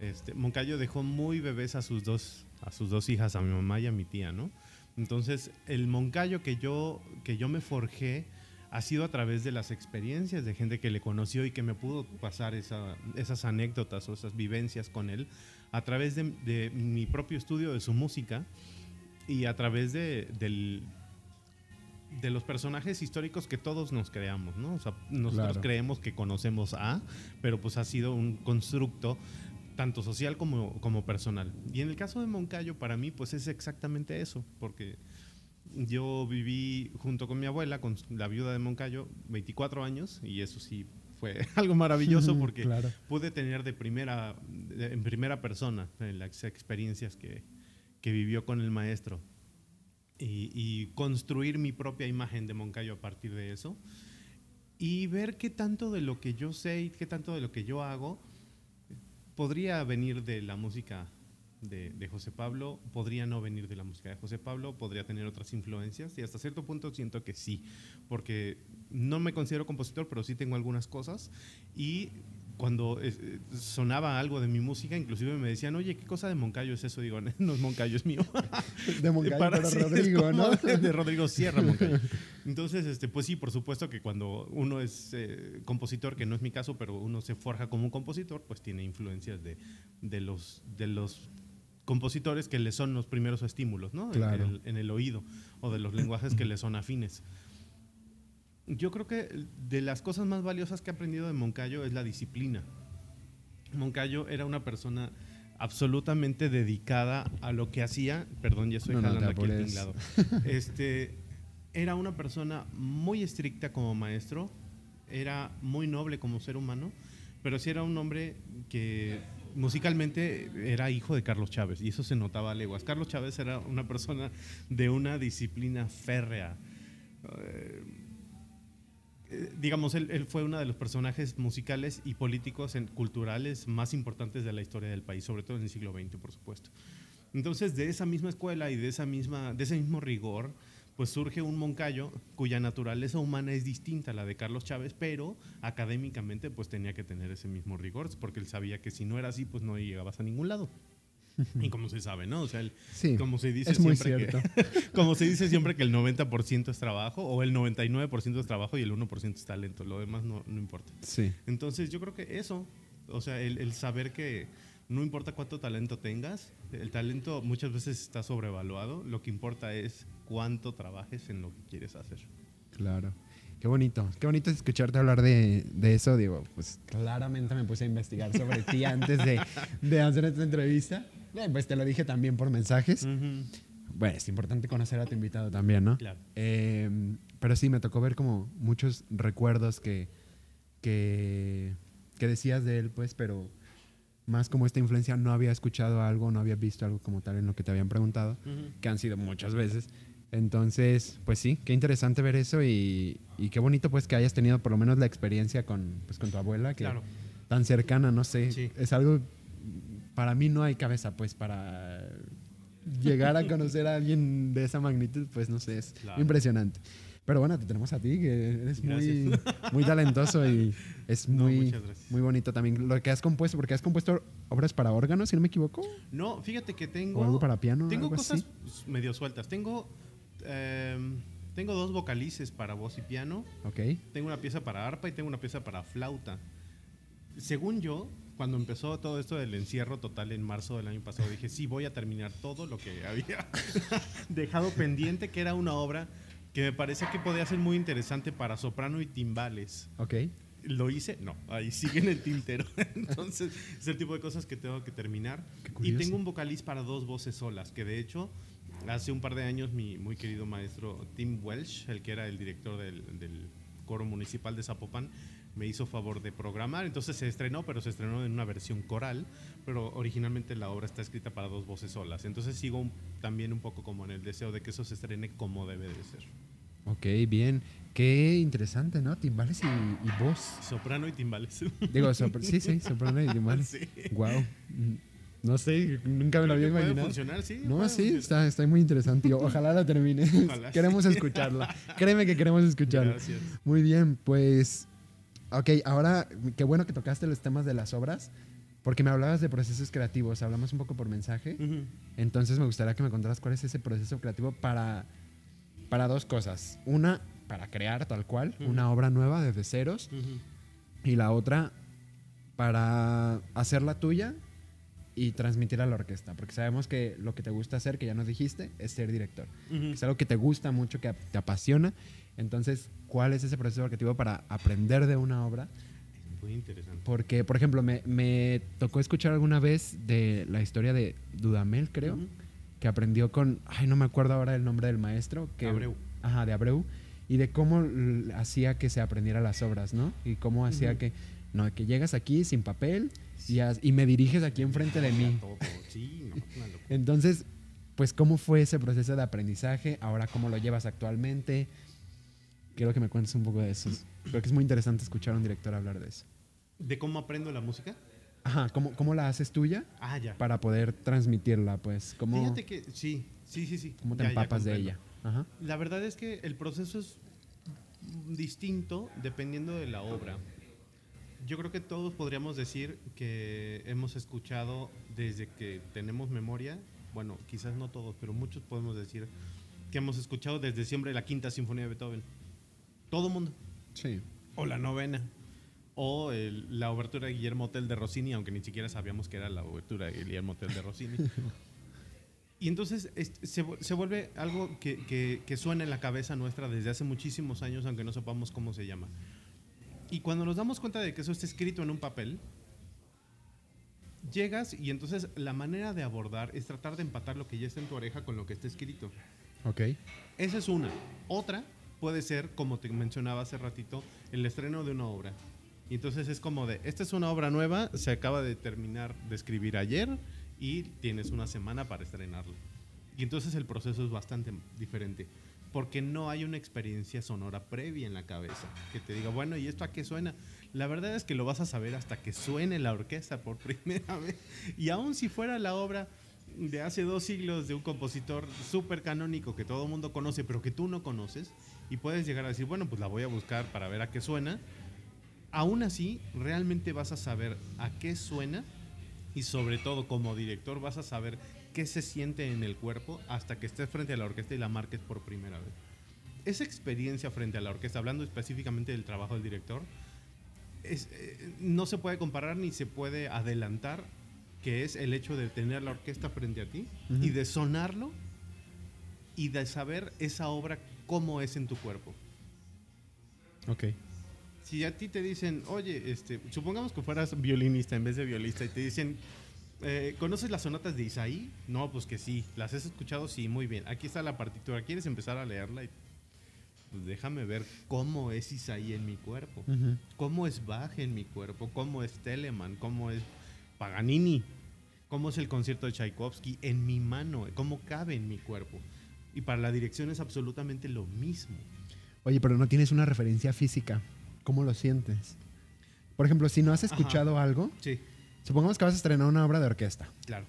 Este, Moncayo dejó muy bebés a sus dos, a sus dos hijas, a mi mamá y a mi tía, ¿no? Entonces, el Moncayo que yo, que yo me forjé ha sido a través de las experiencias de gente que le conoció y que me pudo pasar esa- esas anécdotas o esas vivencias con él, a través de, de mi propio estudio de su música y a través de, del- de los personajes históricos que todos nos creamos, ¿no? O sea, nosotros Claro. creemos que conocemos a, pero pues ha sido un constructo tanto social como, como personal. Y en el caso de Moncayo, para mí, pues es exactamente eso, porque yo viví junto con mi abuela, con la viuda de Moncayo, 24 años, y eso sí fue algo maravilloso porque Claro. pude tener de primera, de- en primera persona las experiencias que, que vivió con el maestro y, y construir mi propia imagen de Moncayo a partir de eso y ver qué tanto de lo que yo sé y qué tanto de lo que yo hago podría venir de la música de, de José Pablo, podría no venir de la música de José Pablo, podría tener otras influencias y hasta cierto punto siento que sí, porque no me considero compositor, pero sí tengo algunas cosas y cuando eh, sonaba algo de mi música, inclusive me decían, oye, ¿qué cosa de Moncayo es eso? Digo, no es Moncayo, es mío. De Moncayo Para- para sí, es Rodrigo, ¿no? De, de Rodrigo Sierra, Moncayo. Entonces, este, pues sí, por supuesto que cuando uno es eh, compositor, que no es mi caso, pero uno se forja como un compositor, pues tiene influencias de, de los, de los compositores que le son los primeros estímulos, ¿no? En- Claro. En, el, en el oído, o de los lenguajes que le son afines. Yo creo que de las cosas más valiosas que he aprendido de Moncayo es la disciplina. Moncayo era una persona absolutamente dedicada a lo que hacía. Perdón, ya estoy No, jalando aquí el tinglado. Este, era una persona muy estricta como maestro, era muy noble como ser humano, pero sí era un hombre que musicalmente era hijo de Carlos Chávez y eso se notaba a leguas. Carlos Chávez era una persona de una disciplina férrea. Eh, eh, digamos, él, fue uno de los personajes musicales y políticos en- culturales más importantes de la historia del país, sobre todo en el siglo XX, por supuesto. Entonces, de esa misma escuela y de, esa misma, de ese mismo rigor, pues surge un Moncayo cuya naturaleza humana es distinta a la de Carlos Chávez, pero académicamente pues tenía que tener ese mismo rigor, porque él sabía que si no era así, pues no llegabas a ningún lado. Y como se sabe, ¿no? O sea, él- Sí, como se dice es muy siempre cierto. que como se dice siempre que el 90% es trabajo o el 99% es trabajo y el 1% es talento, lo demás no, no importa. Sí. Entonces yo creo que eso, o sea, el, el saber que no importa cuánto talento tengas, el talento muchas veces está sobrevaluado, lo que importa es cuánto trabajes en lo que quieres hacer. Claro. Qué bonito. Qué bonito es escucharte hablar de, de eso. Digo, pues claramente me puse a investigar sobre ti antes de, de hacer esta entrevista. Eh, Pues te lo dije también por mensajes. Bueno, es importante conocer a tu invitado también, ¿no? Claro. Eh, pero sí, me tocó ver como muchos recuerdos que, que, que decías de él, pues, pero más como esta influencia, no había escuchado algo, no había visto algo como tal en lo que te habían preguntado, que han sido muchas veces. Entonces, pues sí, qué interesante ver eso y, y, qué bonito pues que hayas tenido por lo menos la experiencia con, pues, con tu abuela, que tan cercana, no sé, es algo, para mí no hay cabeza pues para llegar a conocer a alguien de esa magnitud, pues no sé, es impresionante. Pero bueno, te tenemos a ti, que eres muy, muy talentoso y es muy, muy bonito también lo que has compuesto, porque has compuesto obras para órganos, si no me equivoco. No, fíjate que tengo... O algo para piano. Tengo cosas medio sueltas. Tengo, em, tengo dos vocalices para voz y piano. Ok. Tengo una pieza para arpa y tengo una pieza para flauta. Según yo, cuando empezó todo esto del encierro total en marzo del año pasado, dije, sí, voy a terminar todo lo que había dejado pendiente, que era una obra que me parecía que podía ser muy interesante para soprano y timbales. Ok. ¿Lo hice? No, ahí sigue en el tintero. Entonces, es el tipo de cosas que tengo que terminar. Y tengo un vocaliz para dos voces solas, que de hecho, hace un par de años mi muy querido maestro Tim Welsh, el que era el director del, del coro municipal de Zapopan, me hizo favor de programar. Entonces se estrenó, pero se estrenó en una versión coral, pero originalmente la obra está escrita para dos voces solas. Entonces sigo también un poco como en el deseo de que eso se estrene como debe de ser. Ok, bien. Qué interesante, ¿no? Timbales y, voz. Soprano y timbales. Digo, sí, sí, soprano y timbales. Sí. Wow. No sé, nunca me lo había imaginado. Puede funcionar, sí. No, sí, está, está, muy interesante. Ojalá la termine. queremos escucharla. Créeme que queremos escucharla. Gracias. Muy bien, pues. Ok, ahora, qué bueno que tocaste los temas de las obras. Porque me hablabas de procesos creativos, hablamos un poco por mensaje. Entonces me gustaría que me contaras cuál es ese proceso creativo para para dos cosas. Una, para crear tal cual, una obra nueva desde ceros. Y la otra, para hacerla tuya y transmitir a la orquesta. Porque sabemos que lo que te gusta hacer, que ya nos dijiste, es ser director. Es algo que te gusta mucho, que te apasiona. Entonces, ¿cuál es ese proceso creativo para aprender de una obra? Muy interesante. Porque, por ejemplo, me, me, tocó escuchar alguna vez de la historia de Dudamel, creo que aprendió con, ay, no me acuerdo ahora el nombre del maestro. Que, Abreu. Ajá, de Abreu. Y de cómo hacía que se aprendiera las obras, ¿no? Y cómo hacía que, no, que llegas aquí sin papel y, y, me diriges aquí enfrente de mí. Sí, no, Entonces, pues, ¿cómo fue ese proceso de aprendizaje? Ahora, ¿cómo lo llevas actualmente? Quiero que me cuentes un poco de eso. Creo que es muy interesante escuchar a un director hablar de eso. ¿De cómo aprendo la música? Ajá, ¿cómo, ¿cómo, la haces tuya? Ah, ya. Para poder transmitirla, pues. ¿cómo, Fíjate que sí, sí, sí, sí. ¿Cómo te empapas de ella? Ajá. La verdad es que el proceso es distinto dependiendo de la obra. Yo creo que todos podríamos decir que hemos escuchado desde que tenemos memoria, bueno, quizás no todos, pero muchos podemos decir que hemos escuchado desde siempre la quinta sinfonía de Beethoven. Todo mundo. Sí. O la novena o la obertura de Guillermo Hotel de Rossini, aunque ni siquiera sabíamos que era la obertura de Guillermo Hotel de Rossini. y entonces se, se, vuelve algo que, que, suena en la cabeza nuestra desde hace muchísimos años, aunque no sepamos cómo se llama. Y cuando nos damos cuenta de que eso está escrito en un papel, llegas y entonces la manera de abordar es tratar de empatar lo que ya está en tu oreja con lo que está escrito. Ok. Esa es una. Otra puede ser, como te mencionaba hace ratito, el estreno de una obra. Y entonces es como de, esta es una obra nueva, se acaba de terminar de escribir ayer y tienes una semana para estrenarla. Y entonces el proceso es bastante diferente, porque no hay una experiencia sonora previa en la cabeza que te diga, bueno, ¿y esto a qué suena? La verdad es que lo vas a saber hasta que suene la orquesta por primera vez. Y aun si fuera la obra de hace dos siglos de un compositor súper canónico que todo el mundo conoce, pero que tú no conoces, y puedes llegar a decir, bueno, pues la voy a buscar para ver a qué suena, aún así realmente vas a saber a qué suena y sobre todo como director vas a saber qué se siente en el cuerpo hasta que estés frente a la orquesta y la marques por primera vez. Esa experiencia frente a la orquesta, hablando específicamente del trabajo del director, eh, no se puede comparar ni se puede adelantar que es el hecho de tener la orquesta frente a ti y de sonarlo y de saber esa obra cómo es en tu cuerpo. Ok si a ti te dicen, oye, este, supongamos que fueras violinista en vez de violista y te dicen, eh, ¿conoces las sonatas de Isaí? No, pues que sí. ¿Las has escuchado? Sí, muy bien. Aquí está la partitura. ¿Quieres empezar a leerla? pues déjame ver cómo es Isaí en mi cuerpo, cómo es Bach en mi cuerpo, cómo es Telemann, cómo es Paganini, cómo es el concierto de Tchaikovsky en mi mano, cómo cabe en mi cuerpo. Y para la dirección es absolutamente lo mismo. Oye, pero no tienes una referencia física. ¿Cómo lo sientes? Por ejemplo, si no has escuchado algo, sí. Supongamos que vas a estrenar una obra de orquesta. Claro.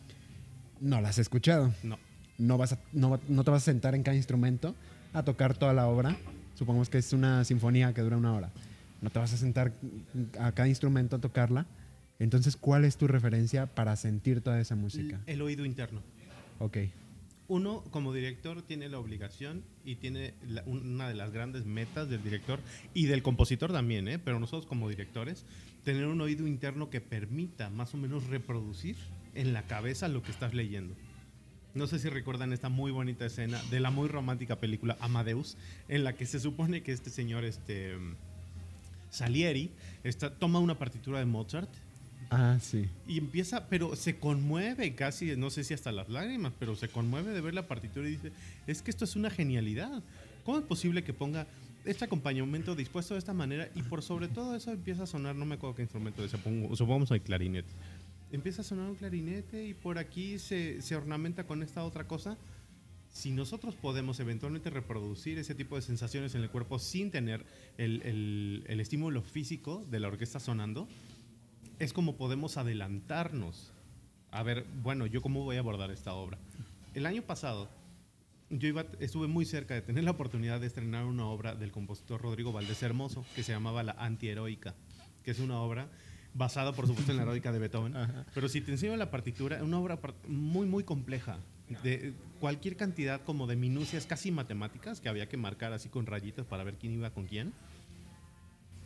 No la has escuchado. No. No, vas no, no te vas a sentar en cada instrumento a tocar toda la obra. Supongamos que es una sinfonía que dura una hora. No te vas a sentar a cada instrumento a tocarla. Entonces, ¿cuál es tu referencia para sentir toda esa música? El oído interno. Ok uno como director tiene la obligación y tiene una de las grandes metas del director y del compositor también, ¿eh? pero nosotros como directores, tener un oído interno que permita más o menos reproducir en la cabeza lo que estás leyendo. No sé si recuerdan esta muy bonita escena de la muy romántica película Amadeus, en la que se supone que este señor este, Salieri está, toma una partitura de Mozart Ah, sí. Y empieza, pero se conmueve casi, no sé si hasta las lágrimas, pero se conmueve de ver la partitura y dice, es que esto es una genialidad. ¿Cómo es posible que ponga este acompañamiento dispuesto de esta manera y por sobre todo eso empieza a sonar, no me acuerdo qué instrumento es, supongamos el clarinete. Empieza a sonar un clarinete y por aquí se, se ornamenta con esta otra cosa. Si nosotros podemos eventualmente reproducir ese tipo de sensaciones en el cuerpo sin tener el, el, el estímulo físico de la orquesta sonando, es como podemos adelantarnos. A ver, bueno, yo cómo voy a abordar esta obra. El año pasado, yo iba, estuve muy cerca de tener la oportunidad de estrenar una obra del compositor Rodrigo Valdés Hermoso que se llamaba La Antiheroica, que es una obra basada, por supuesto, en la heroica de Beethoven. Pero si te enseño la partitura, es una obra muy, muy compleja, de cualquier cantidad como de minucias casi matemáticas que había que marcar así con rayitas para ver quién iba con quién.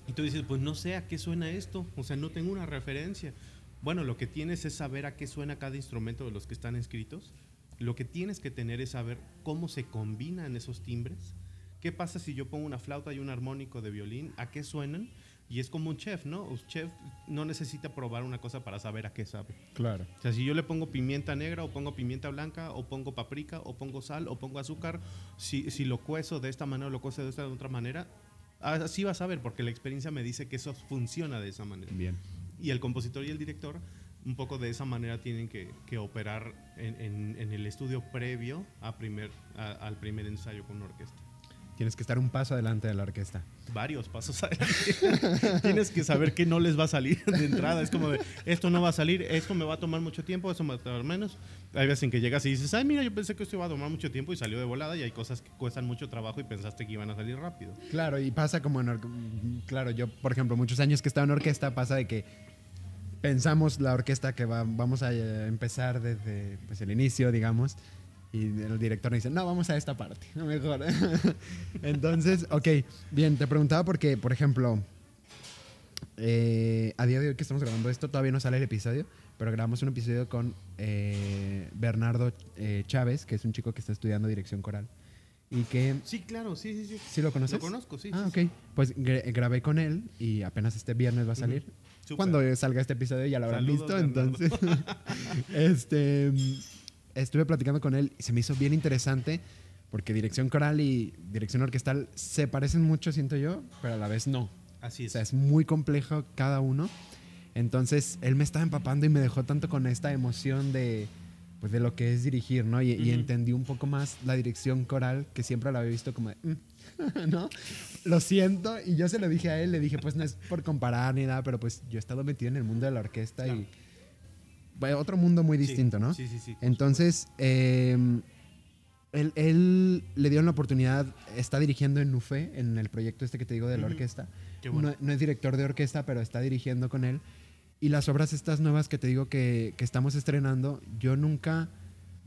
Y tú dices, pues no sé a qué suena esto, o sea, no tengo una referencia. Bueno, lo que tienes es saber a qué suena cada instrumento de los que están escritos. Lo que tienes que tener es saber cómo se combinan esos timbres. ¿Qué pasa si yo pongo una flauta y un armónico de violín? ¿A qué suenan? Y es como un chef, ¿no? Un chef no necesita probar una cosa para saber a qué sabe. Claro. O sea, si yo le pongo pimienta negra o pongo pimienta blanca o pongo paprika o pongo sal o pongo azúcar, si, si lo cuezo de esta manera o lo cuezo de esta de otra manera, Así vas a ver, porque la experiencia me dice que eso funciona de esa manera. Bien. Y el compositor y el director, un poco de esa manera, tienen que, operar en, el estudio previo a primer, al primer ensayo con una orquesta. Tienes que estar un paso adelante de la orquesta. Varios pasos adelante. Tienes que saber que no les va a salir de entrada. Es como de, esto no va a salir, esto me va a tomar mucho tiempo, eso me va a tomar menos. Hay veces en que llegas y dices, ay, mira, yo pensé que esto iba a tomar mucho tiempo y salió de volada y hay cosas que cuestan mucho trabajo y pensaste que iban a salir rápido. Claro, y pasa como en... Claro, yo, por ejemplo, muchos años que estaba en orquesta, pasa de que pensamos la orquesta que va, vamos a eh, empezar desde pues, el inicio, digamos, y el director dice, no, vamos a esta parte, mejor. Entonces, ok, bien, te preguntaba porque, por ejemplo, eh, a día de hoy que estamos grabando esto, todavía no sale el episodio, pero grabamos un episodio con eh, Bernardo eh, Chávez, que es un chico que está estudiando dirección coral. Y que... Sí, claro, sí, sí, sí. ¿Sí lo conoces? Lo conozco, sí. Ah, ok. Pues grabé con él y apenas este viernes va a salir. Cuando salga este episodio ya lo habrán visto, entonces... este estuve platicando con él y se me hizo bien interesante porque dirección coral y dirección orquestal se parecen mucho, siento yo, pero a la vez no. Así es. O sea, es muy complejo cada uno. Entonces, él me estaba empapando y me dejó tanto con esta emoción de, pues, de lo que es dirigir, ¿no? Y, entendí un poco más la dirección coral, que siempre la había visto como de, mm", ¿no? Lo siento. Y yo se lo dije a él, le dije, pues no es por comparar ni nada, pero pues yo he estado metido en el mundo de la orquesta y otro mundo muy distinto, ¿no? Sí, sí, sí. Entonces, em, él, le dio la oportunidad, está dirigiendo en Nufe, en el proyecto este que te digo de la orquesta. no, es director de orquesta, pero está dirigiendo con él. Y las obras estas nuevas que te digo que, estamos estrenando, yo nunca,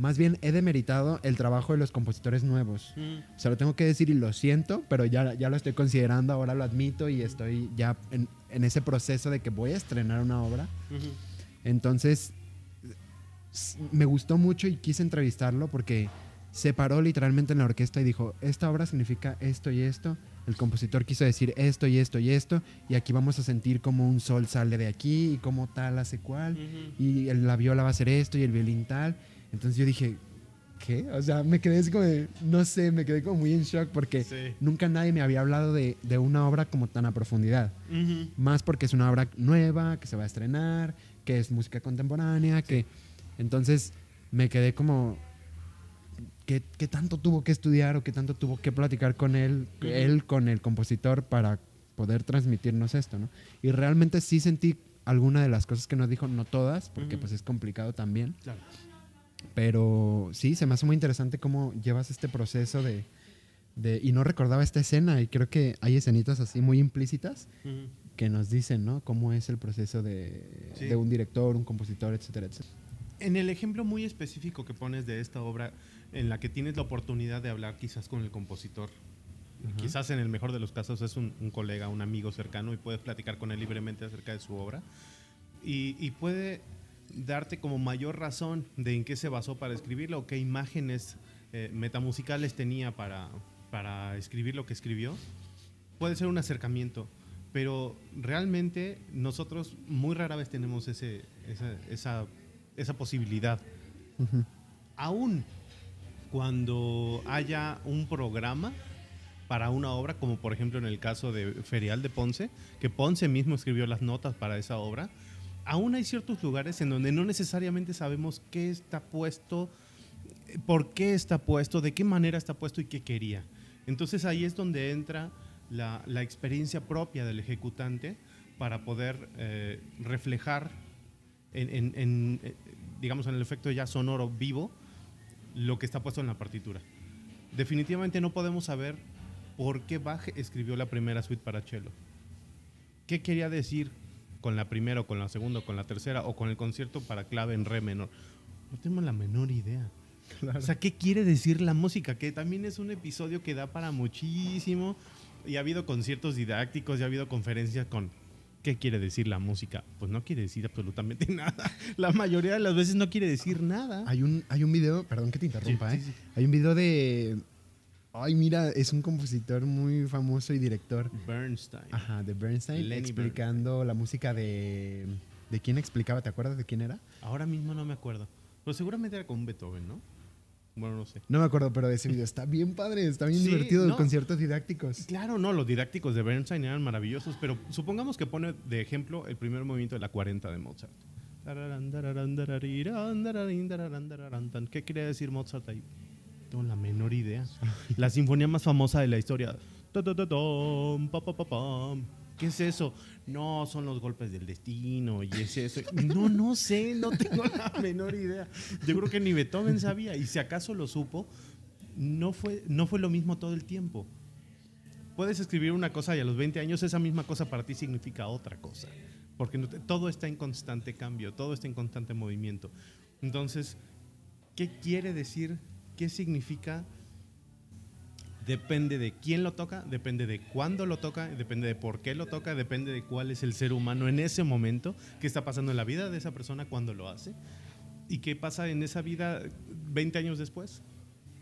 más bien he demeritado el trabajo de los compositores nuevos. Se lo tengo que decir y lo siento, pero ya, ya lo estoy considerando, ahora lo admito y estoy ya en, ese proceso de que voy a estrenar una obra. Entonces, me gustó mucho y quise entrevistarlo porque se paró literalmente en la orquesta y dijo, esta obra significa esto y esto. El compositor quiso decir esto y esto y esto, y aquí vamos a sentir como un sol sale de aquí y como tal hace cual, y la viola va a hacer esto y el violín tal. Entonces yo dije, ¿qué? O sea, me quedé así como de, no sé, me quedé como muy en shock porque Sí. nunca nadie me había hablado de, de una obra como tan a profundidad. Más porque es una obra nueva, que se va a estrenar, que es música contemporánea, que... Entonces me quedé como... ¿qué, qué tanto tuvo que estudiar o qué tanto tuvo que platicar con él, él con el compositor para poder transmitirnos esto, ¿no? Y realmente sí sentí alguna de las cosas que nos dijo, no todas, porque Ujú. pues es complicado también, Claro. Pero sí, se me hace muy interesante cómo llevas este proceso de... de- y no recordaba esta escena y creo que hay escenitas así muy implícitas Ujú. que nos dicen, ¿no? Cómo es el proceso de, Sí. de un director, un compositor, etcétera, etcétera. En el ejemplo muy específico que pones de esta obra, en la que tienes la oportunidad de hablar quizás con el compositor, quizás en el mejor de los casos es un, un colega, un amigo cercano y puedes platicar con él libremente acerca de su obra y, y puede darte como mayor razón de en qué se basó para escribirlo o qué imágenes eh, metamusicales tenía para, para escribir lo que escribió. Puede ser un acercamiento, pero realmente nosotros muy rara vez tenemos ese, esa, esa, esa posibilidad. Aún cuando haya un programa para una obra, como por ejemplo en el caso de Ferial de Ponce, que Ponce mismo escribió las notas para esa obra, aún hay ciertos lugares en donde no necesariamente sabemos qué está puesto, por qué está puesto, de qué manera está puesto y qué quería. Entonces ahí es donde entra la, experiencia propia del ejecutante para poder eh, reflejar en, eh, digamos, en el efecto ya sonoro vivo lo que está puesto en la partitura. Definitivamente no podemos saber por qué Bach escribió la primera suite para cello. ¿Qué quería decir con la primera o con la segunda o con la tercera o con el concierto para clave en re menor? No tenemos la menor idea. O sea, ¿qué quiere decir la música? Que también es un episodio que da para muchísimo. Y ha habido conciertos didácticos, y ha habido conferencias con ¿qué quiere decir la música? Pues no quiere decir absolutamente nada. La mayoría de las veces no quiere decir nada. Hay un, hay un video, perdón que te interrumpa, Sí, ¿eh? sí, sí. Hay un video de... Ay, mira, es un compositor muy famoso y director. Bernstein. Ajá, de Bernstein, Lenny explicando la música de... ¿De quién explicaba? ¿Te acuerdas de quién era? Ahora mismo no me acuerdo. Pero seguramente era con Beethoven, ¿no? Bueno, no sé. No me acuerdo, pero ese video está bien padre, está bien Sí, divertido, no. conciertos didácticos. Claro, no, los didácticos de Bernstein eran maravillosos, pero supongamos que pone de ejemplo el primer movimiento de la 40 de Mozart. ¿Qué quería decir Mozart ahí? Tengo la menor idea. La sinfonía más famosa de la historia. ¿Qué es eso? No, son los golpes del destino y es eso. No, no sé, no tengo la menor idea. Yo creo que ni Beethoven sabía y si acaso lo supo, no fue, no fue lo mismo todo el tiempo. Puedes escribir una cosa y a los 20 años esa misma cosa para ti significa otra cosa. Porque no te- todo está en constante cambio, todo está en constante movimiento. Entonces, ¿qué quiere decir? ¿Qué significa? Depende de quién lo toca, depende de cuándo lo toca, depende de por qué lo toca, depende de cuál es el ser humano en ese momento, qué está pasando en la vida de esa persona cuando lo hace y qué pasa en esa vida 20 años después.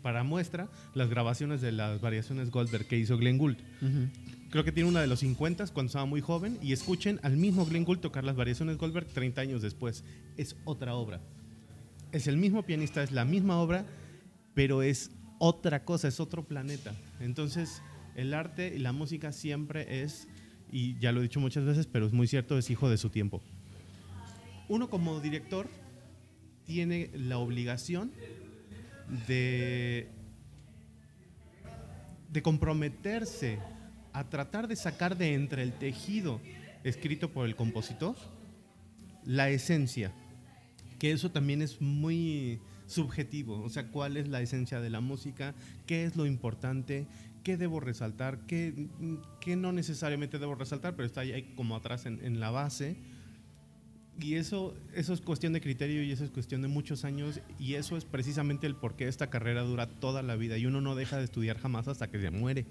Para muestra, las grabaciones de las variaciones Goldberg que hizo Glenn Gould. Creo que tiene una de los 50 cuando estaba muy joven y escuchen al mismo Glenn Gould tocar las variaciones Goldberg 30 años después. Es otra obra. Es el mismo pianista, es la misma obra, pero es otra cosa, es otro planeta. Entonces, el arte y la música siempre es, y ya lo he dicho muchas veces, pero es muy cierto, es hijo de su tiempo. Uno como director tiene la obligación de, de comprometerse a tratar de sacar de entre el tejido escrito por el compositor la esencia, que eso también es muy subjetivo, o sea, cuál es la esencia de la música, qué es lo importante, qué debo resaltar, qué, qué no necesariamente debo resaltar, pero está ahí como atrás en, en la base. Y eso, eso es cuestión de criterio y eso es cuestión de muchos años y eso es precisamente el por qué esta carrera dura toda la vida y uno no deja de estudiar jamás hasta que se muere.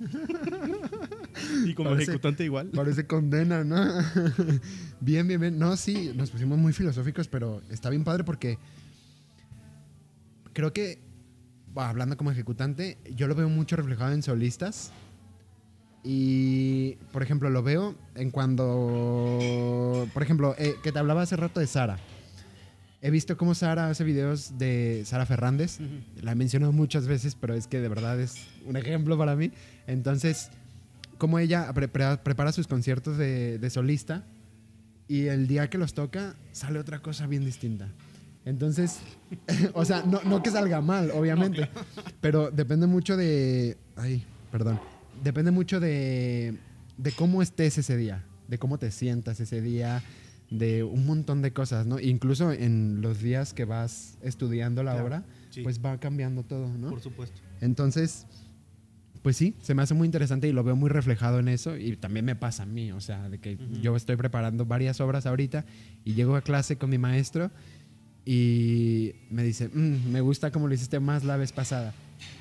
y como Parece- ejecutante igual. Parece condena, ¿no? bien, bien, bien. No, sí, nos pusimos muy filosóficos, pero está bien padre porque creo que, hablando como ejecutante, yo lo veo mucho reflejado en solistas. Y, por ejemplo, lo veo en cuando, por ejemplo, eh, que te hablaba hace rato de Sara. he visto cómo Sara hace videos de Sara Fernández. La he mencionado muchas veces, pero es que de verdad es un ejemplo para mí. Entonces, cómo ella prepara sus conciertos de, de solista y el día que los toca sale otra cosa bien distinta. Entonces, o sea, no, no, que salga mal, obviamente, pero depende mucho de... Ay, perdón. Depende mucho de, de cómo estés ese día, de cómo te sientas ese día, de un montón de cosas, ¿no? Incluso en los días que vas estudiando la obra, pues va cambiando todo, ¿no? Por supuesto. Entonces, pues sí, se me hace muy interesante y lo veo muy reflejado en eso y también me pasa a mí, o sea, de que yo estoy preparando varias obras ahorita y llego a clase con mi maestro y me dice, mm, me gusta como lo hiciste más la vez pasada.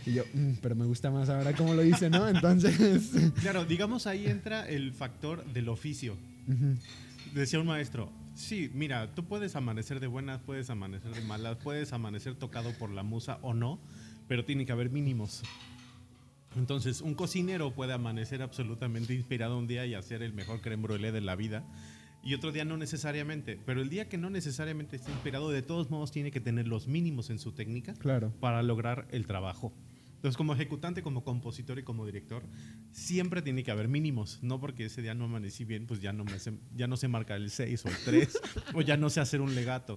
Y yo, mm, pero me gusta más ahora como lo hice, ¿no? Entonces... Claro, digamos ahí entra el factor del oficio. Decía un maestro, sí, mira, tú puedes amanecer de buenas, puedes amanecer de malas, puedes amanecer tocado por la musa o no, pero tiene que haber mínimos. Entonces, un cocinero puede amanecer absolutamente inspirado un día y hacer el mejor creme brûlée de la vida. Y otro día no necesariamente. Pero el día que no necesariamente esté inspirado, de todos modos tiene que tener los mínimos en su técnica claro. para lograr el trabajo. Entonces, como ejecutante, como compositor y como director, siempre tiene que haber mínimos. No porque ese día no amanecí bien, pues ya no, me ya no sé marcar el 6 o el 3, o ya no sé hacer un legato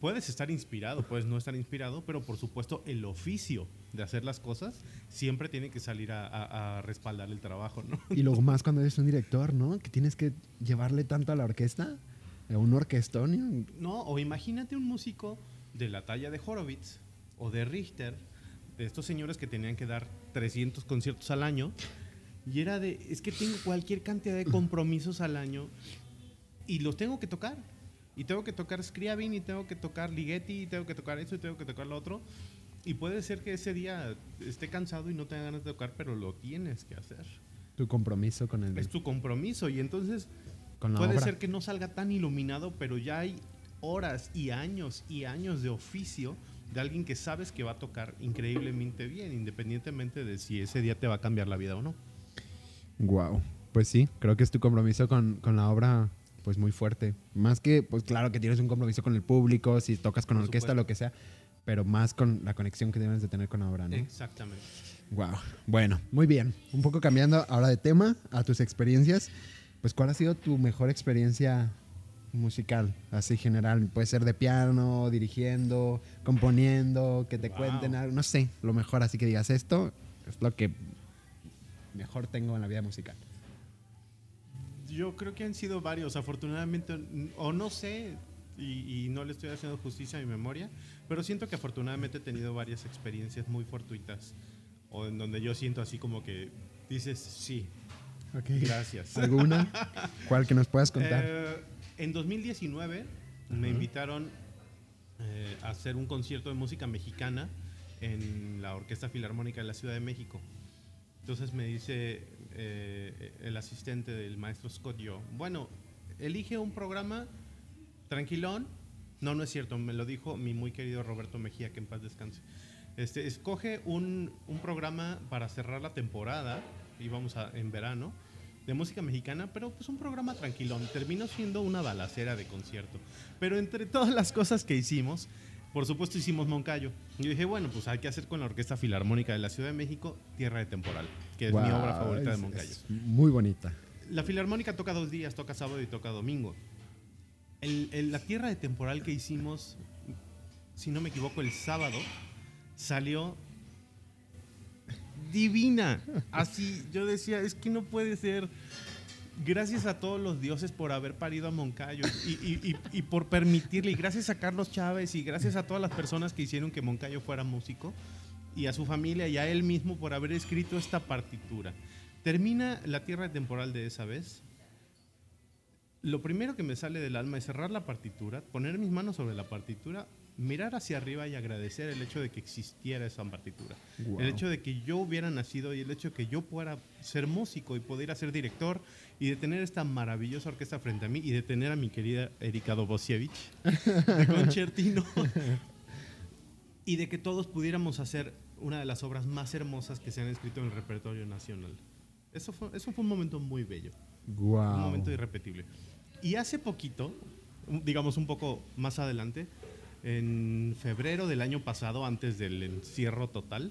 puedes estar inspirado, puedes no estar inspirado, pero por supuesto el oficio de hacer las cosas siempre tiene que salir a, respaldar el trabajo, ¿no? Y luego más cuando eres un director, ¿no? Que tienes que llevarle tanto a la orquesta, a un orquestón. No, o imagínate un músico de la talla de Horowitz o de Richter, de estos señores que tenían que dar 300 conciertos al año, y era de, es que tengo cualquier cantidad de compromisos al año y los tengo que tocar y tengo que tocar Scriabin y tengo que tocar Ligeti y tengo que tocar eso y tengo que tocar lo otro. Y puede ser que ese día esté cansado y no tenga ganas de tocar, pero lo tienes que hacer. Tu compromiso con el... Es tu compromiso y entonces puede ser que no salga tan iluminado, pero ya hay horas y años y años de oficio de alguien que sabes que va a tocar increíblemente bien, independientemente de si ese día te va a cambiar la vida o no. Wow. Pues sí, creo que es tu compromiso con, con la obra pues muy fuerte. Más que, pues claro que tienes un compromiso con el público, si tocas con orquesta, lo que sea, pero más con la conexión que debes de tener con la obra, ¿no? Exactamente. Wow. Bueno, muy bien. Un poco cambiando ahora de tema a tus experiencias. Pues, ¿cuál ha sido tu mejor experiencia musical, así general? Puede ser de piano, dirigiendo, componiendo, que te cuenten algo, no sé, lo mejor, así que digas esto es lo que mejor tengo en la vida musical. Yo creo que han sido varios, afortunadamente, o no sé, y, no le estoy haciendo justicia a mi memoria, pero siento que afortunadamente he tenido varias experiencias muy fortuitas, o en donde yo siento así como que dices, sí, gracias. ¿Alguna? ¿Cuál que nos puedas contar? Eh, en 2019 me invitaron eh, a hacer un concierto de música mexicana en la Orquesta Filarmónica de la Ciudad de México. Entonces me dice eh, el asistente del maestro Scott yo, bueno, elige un programa tranquilón. No, no es cierto, me lo dijo mi muy querido Roberto Mejía, que en paz descanse. Este, escoge un, un programa para cerrar la temporada, íbamos a, en verano, de música mexicana, pero pues un programa tranquilón. Terminó siendo una balacera de concierto. Pero entre todas las cosas que hicimos, por supuesto hicimos Moncayo. Y dije, bueno, pues hay que hacer con la Orquesta Filarmónica de la Ciudad de México Tierra de Temporal, que es mi obra favorita de Moncayo. muy bonita. La Filarmónica toca dos días, toca sábado y toca domingo. la Tierra de Temporal que hicimos, si no me equivoco, el sábado, salió divina. Así, yo decía, es que no puede ser gracias a todos los dioses por haber parido a Moncayo y, por permitirle, y gracias a Carlos Chávez y gracias a todas las personas que hicieron que Moncayo fuera músico y a su familia y a él mismo por haber escrito esta partitura. Termina la tierra temporal de esa vez. Lo primero que me sale del alma es cerrar la partitura, poner mis manos sobre la partitura, mirar hacia arriba y agradecer el hecho de que existiera esa partitura. El hecho de que yo hubiera nacido y el hecho de que yo pudiera ser músico y poder ser director y de tener esta maravillosa orquesta frente a mí y de tener a mi querida Erika Dobosiewicz de concertino y de que todos pudiéramos hacer una de las obras más hermosas que se han escrito en el repertorio nacional. Eso fue, eso fue un momento muy bello. Un momento irrepetible. Y hace poquito, digamos un poco más adelante, En febrero del año pasado, antes del encierro total,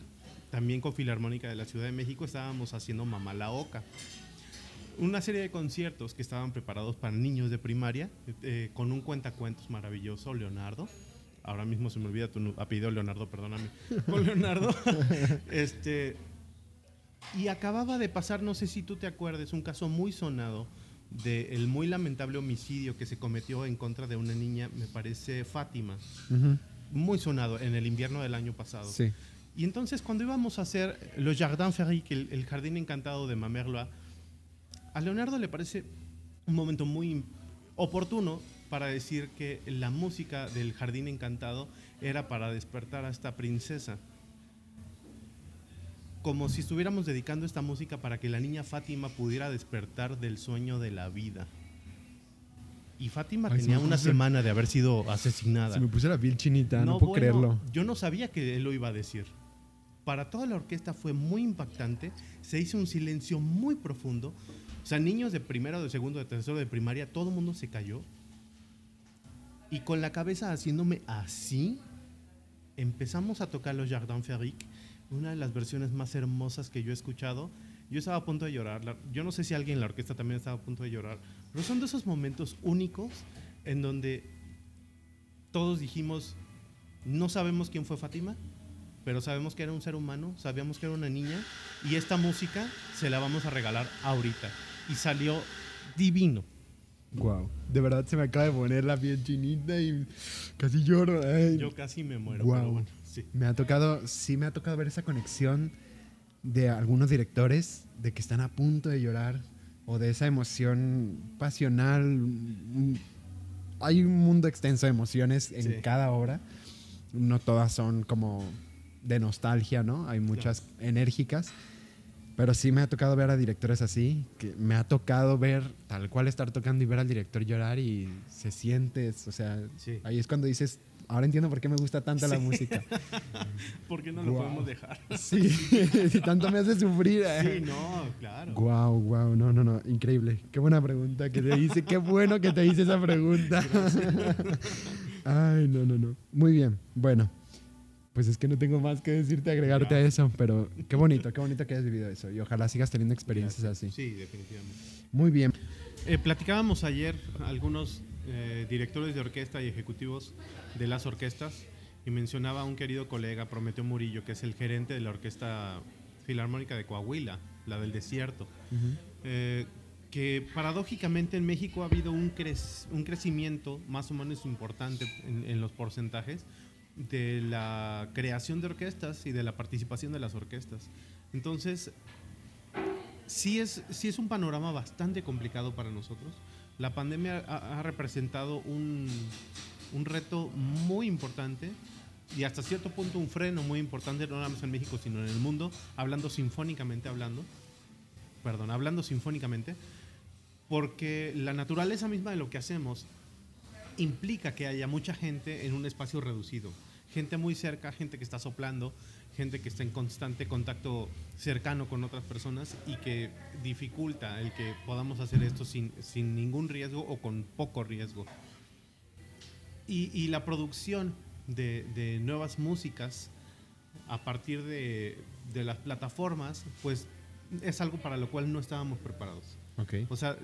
también con Filarmónica de la Ciudad de México estábamos haciendo Mamá la Oca. Una serie de conciertos que estaban preparados para niños de primaria, eh, con un cuentacuentos maravilloso, Leonardo. Ahora mismo se me olvida tu apellido, Leonardo, perdóname. Con Leonardo. este, y acababa de pasar, no sé si tú te acuerdes, un caso muy sonado del muy lamentable homicidio que se cometió en contra de una niña, me parece Fátima. Muy sonado en el invierno del año pasado. Sí. Y entonces cuando íbamos a hacer Le Jardin Ferric, el, el jardín encantado de Mamerloa, a Leonardo le parece un momento muy oportuno para decir que la música del jardín encantado era para despertar a esta princesa. Como si estuviéramos dedicando esta música para que la niña Fátima pudiera despertar del sueño de la vida. Y Fátima Ay, tenía una semana de haber sido asesinada. Se me puso la piel chinita, no, puedo bueno, creerlo. Yo no sabía que él lo iba a decir. Para toda la orquesta fue muy impactante. Se hizo un silencio muy profundo. O sea, niños de primero, de segundo, de tercero, de primaria, todo el mundo se cayó. Y con la cabeza haciéndome así, empezamos a tocar los Jardin Ferric, una de las versiones más hermosas que yo he escuchado. Yo estaba a punto de llorar. Yo no sé si alguien en la orquesta también estaba a punto de llorar. Pero son de esos momentos únicos en donde todos dijimos, no sabemos quién fue Fátima, pero sabemos que era un ser humano, sabíamos que era una niña y esta música se la vamos a regalar ahorita. Y salió divino. Wow. De verdad se me acaba de poner la piel chinita y casi lloro. Ay. Yo casi me muero, Guau. pero bueno, sí. Me ha tocado, sí me ha tocado ver esa conexión de algunos directores de que están a punto de llorar o de esa emoción pasional. Hay un mundo extenso de emociones en Sí. cada obra. No todas son como de nostalgia, ¿no? Hay muchas enérgicas. Pero sí me ha tocado ver a directores así, que me ha tocado ver tal cual estar tocando y ver al director llorar y se siente, o sea, Sí. ahí es cuando dices, ahora entiendo por qué me gusta tanto la música. ¿Por qué no lo Guau. podemos dejar? Sí, si tanto me hace sufrir. Sí, no, claro. Wow, wow, no, no, no, increíble. Qué buena pregunta que te hice, qué bueno que te hice esa pregunta. Ay, no, no, no. Muy bien, bueno. Pues es que no tengo más que decirte, agregarte a eso, pero qué bonito, qué bonito que hayas vivido eso y ojalá sigas teniendo experiencias así. Sí, definitivamente. Muy bien. Eh, platicábamos ayer algunos eh, directores de orquesta y ejecutivos de las orquestas y mencionaba a un querido colega, Prometeo Murillo, que es el gerente de la Orquesta Filarmónica de Coahuila, la del desierto, eh, que paradójicamente en México ha habido un, crec- un crecimiento más o menos importante en, en los porcentajes de la creación de orquestas y de la participación de las orquestas. Entonces, sí es, sí es un panorama bastante complicado para nosotros. La pandemia ha, representado un, un reto muy importante y hasta cierto punto un freno muy importante, no nada más en México, sino en el mundo, hablando sinfónicamente, hablando, perdón, hablando sinfónicamente, porque la naturaleza misma de lo que hacemos implica que haya mucha gente en un espacio reducido. Gente muy cerca, gente que está soplando, gente que está en constante contacto cercano con otras personas y que dificulta el que podamos hacer esto sin, sin ningún riesgo o con poco riesgo. Y, y la producción de, de nuevas músicas a partir de, de las plataformas, pues es algo para lo cual no estábamos preparados. Ok. O sea,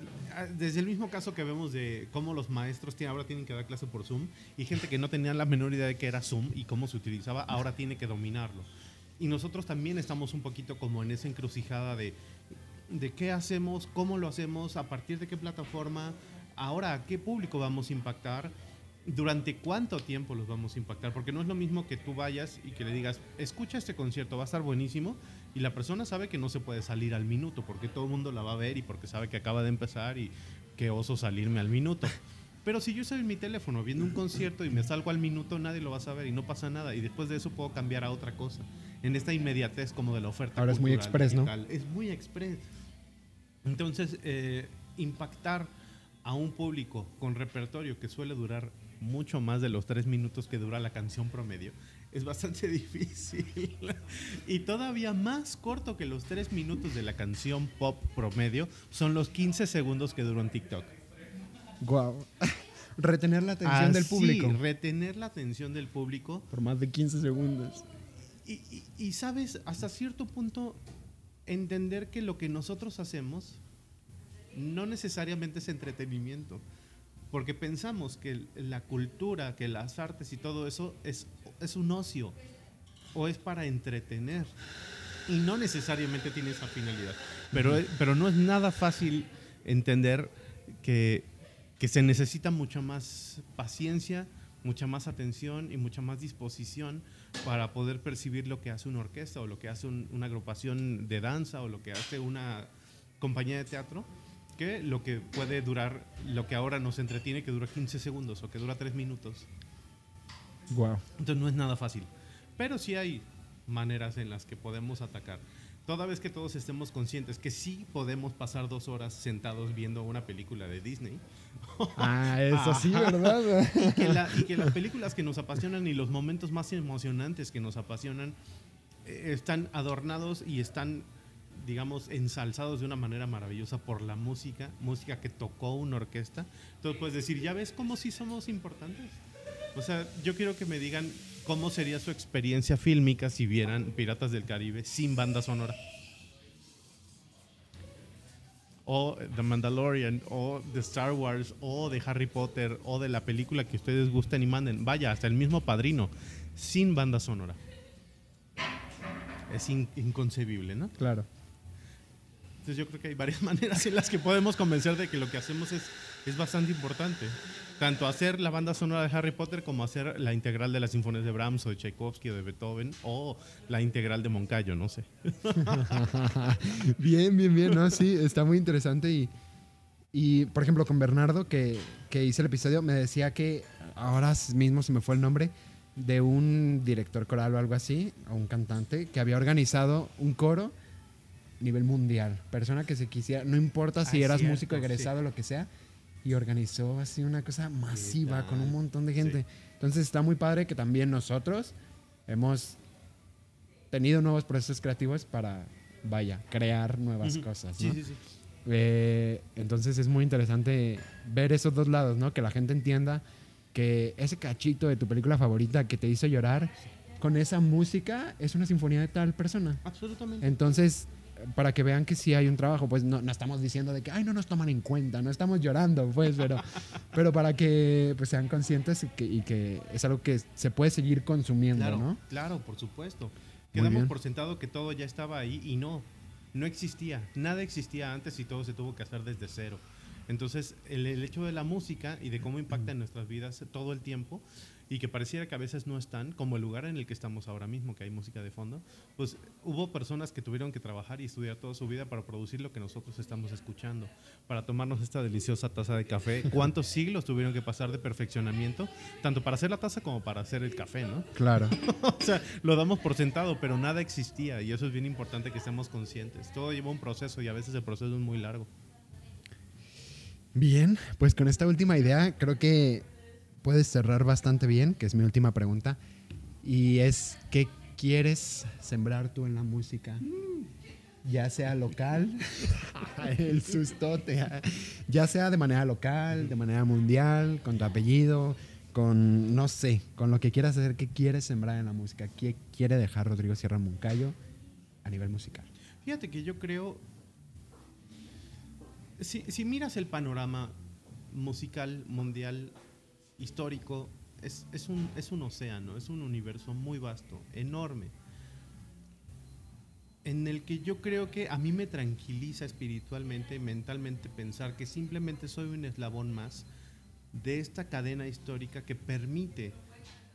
desde el mismo caso que vemos de cómo los maestros tienen- ahora tienen que dar clase por Zoom y gente que no tenía la menor idea de qué era Zoom y cómo se utilizaba, ahora tiene que dominarlo. Y nosotros también estamos un poquito como en esa encrucijada de, de qué hacemos, cómo lo hacemos, a partir de qué plataforma, ahora a qué público vamos a impactar, durante cuánto tiempo los vamos a impactar, porque no es lo mismo que tú vayas y que le digas, escucha este concierto, va a estar buenísimo, y la persona sabe que no se puede salir al minuto, porque todo el mundo la va a ver y porque sabe que acaba de empezar y que oso salirme al minuto. Pero si yo estoy en mi teléfono viendo un concierto y me salgo al minuto, nadie lo va a saber y no pasa nada. Y después de eso puedo cambiar a otra cosa. En esta inmediatez como de la oferta. Ahora es muy express, ¿no? Es muy express. Entonces, eh, impactar a un público con repertorio que suele durar mucho más de los tres minutos que dura la canción promedio es bastante difícil. y todavía más corto que los tres minutos de la canción pop promedio son los 15 segundos que duró en TikTok. Guau. retener la atención del público. retener la atención del público. Por más de 15 segundos. y sabes, hasta cierto punto, entender que lo que nosotros hacemos no necesariamente es entretenimiento. Porque pensamos que la cultura, que las artes y todo eso es, es un ocio o es para entretener. Y no necesariamente tiene esa finalidad. Pero, pero no es nada fácil entender que, que se necesita mucha más paciencia, mucha más atención y mucha más disposición para poder percibir lo que hace una orquesta o lo que hace una agrupación de danza o lo que hace una compañía de teatro que lo que puede durar, lo que ahora nos entretiene, que dura 15 segundos o que dura 3 minutos. Wow. Entonces no es nada fácil. Pero sí hay maneras en las que podemos atacar. Toda vez que todos estemos conscientes que sí podemos pasar dos horas sentados viendo una película de Disney. Ah, eso sí, ¿verdad? y, que y, que las películas que nos apasionan y los momentos más emocionantes que nos apasionan eh, están adornados y están digamos, ensalzados de una manera maravillosa por la música, música que tocó una orquesta. Entonces puedes decir, ¿ya ves cómo sí somos importantes? O sea, yo quiero que me digan cómo sería su experiencia fílmica si vieran Piratas del Caribe sin banda sonora. O The Mandalorian, o The Star Wars, o de Harry Potter, o de la película que ustedes gusten y manden. Vaya, hasta el mismo padrino, sin banda sonora. Es inconcebible, ¿no? Claro. Entonces yo creo que hay varias maneras en las que podemos convencer de que lo que hacemos es, es bastante importante. Tanto hacer la banda sonora de Harry Potter como hacer la integral de las sinfonías de Brahms o de Tchaikovsky o de Beethoven o la integral de Moncayo, no sé. bien, bien, bien, ¿no? Sí, está muy interesante y, y por ejemplo, con Bernardo, que, que hice el episodio, me decía que ahora mismo se me fue el nombre de un director coral o algo así, o un cantante, que había organizado un coro nivel mundial. Persona que se quisiera, no importa si ah, eras músico egresado o lo que sea, y organizó así una cosa masiva con un montón de gente. Entonces está muy padre que también nosotros hemos tenido nuevos procesos creativos para, vaya, crear nuevas cosas. ¿no? Eh, entonces es muy interesante ver esos dos lados, ¿no? Que la gente entienda que ese cachito de tu película favorita que te hizo llorar, con esa música es una sinfonía de tal persona. Absolutamente. Entonces, para que vean que sí hay un trabajo, pues no, no, estamos diciendo de que, ay, no nos toman en cuenta, no estamos llorando, pues, pero, pero para que pues, sean conscientes y que, y que, es algo que se puede seguir consumiendo, ¿no? Claro, por supuesto. Quedamos por sentado que todo ya estaba ahí y no, no existía, nada existía antes y todo se tuvo que hacer desde cero. Entonces, el, el hecho de la música y de cómo impacta en nuestras vidas todo el tiempo y que pareciera que a veces no están, como el lugar en el que estamos ahora mismo, que hay música de fondo, pues hubo personas que tuvieron que trabajar y estudiar toda su vida para producir lo que nosotros estamos escuchando, para tomarnos esta deliciosa taza de café. ¿Cuántos siglos tuvieron que pasar de perfeccionamiento, tanto para hacer la taza como para hacer el café, no? Claro. o sea, lo damos por sentado, pero nada existía y eso es bien importante que estemos conscientes. Todo lleva un proceso y a veces el proceso es muy largo. Bien, pues con esta última idea creo que puedes cerrar bastante bien, que es mi última pregunta, y es, ¿qué quieres sembrar tú en la música? Ya sea local, el sustote, ya sea de manera local, de manera mundial, con tu apellido, con, no sé, con lo que quieras hacer, ¿qué quieres sembrar en la música? ¿Qué quiere dejar Rodrigo Sierra Moncayo a nivel musical? Fíjate que yo creo, si, si miras el panorama musical mundial histórico, es, es, un, es un océano, es un universo muy vasto, enorme, en el que yo creo que a mí me tranquiliza espiritualmente, mentalmente pensar que simplemente soy un eslabón más de esta cadena histórica que permite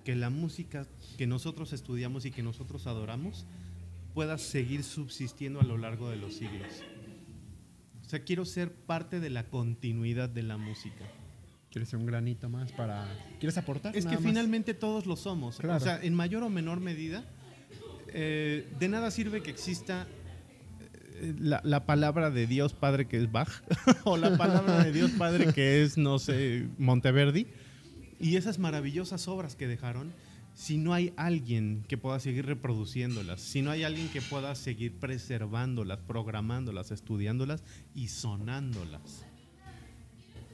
que la música que nosotros estudiamos y que nosotros adoramos pueda seguir subsistiendo a lo largo de los siglos. O sea, quiero ser parte de la continuidad de la música. ¿Quieres ser un granito más para... ¿Quieres aportar? Es que finalmente todos lo somos. O sea, en mayor o menor medida, eh, de nada sirve que exista eh, la, palabra de Dios Padre que es Bach o la palabra de Dios Padre que es, no sé, Monteverdi y esas maravillosas obras que dejaron si no hay alguien que pueda seguir reproduciéndolas, si no hay alguien que pueda seguir preservándolas, programándolas, estudiándolas y sonándolas.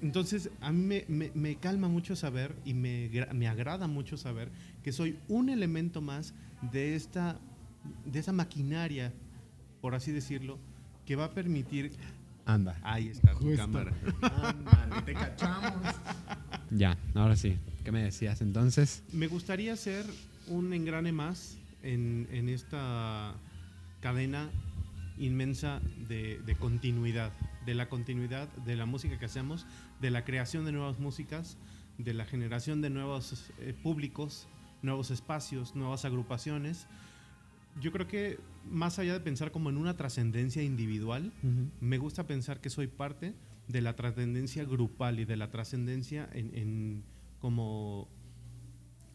Entonces, a mí me, me- me calma mucho saber y me, gra- me agrada mucho saber que soy un elemento más de esta de esa maquinaria, por así decirlo, que va a permitir. Anda. Ahí está tu Justo. cámara. Ándale, te cachamos. Ya, ahora sí. ¿Qué me decías entonces? Me gustaría ser un engrane más en, en esta cadena inmensa de, de continuidad, de la continuidad de la música que hacemos, de la creación de nuevas músicas, de la generación de nuevos eh, públicos, nuevos espacios, nuevas agrupaciones. Yo creo que más allá de pensar como en una trascendencia individual, me gusta pensar que soy parte de la trascendencia grupal y de la trascendencia en, en como,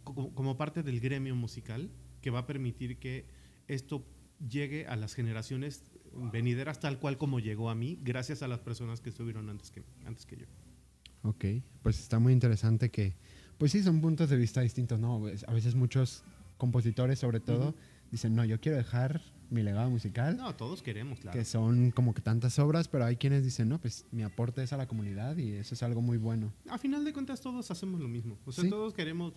como, como parte del gremio musical que va a permitir que esto llegue a las generaciones venideras tal cual como llegó a mí, gracias a las personas que estuvieron antes que, antes que yo. Ok, pues está muy interesante que, pues sí, son puntos de vista distintos, ¿no? A veces muchos compositores, sobre todo, dicen, no, yo quiero dejar mi legado musical, No, todos queremos, claro. que son como que tantas obras, pero hay quienes dicen, no, pues mi aporte es a la comunidad y eso es algo muy bueno. A final de cuentas todos hacemos lo mismo. O sea, Sí. todos queremos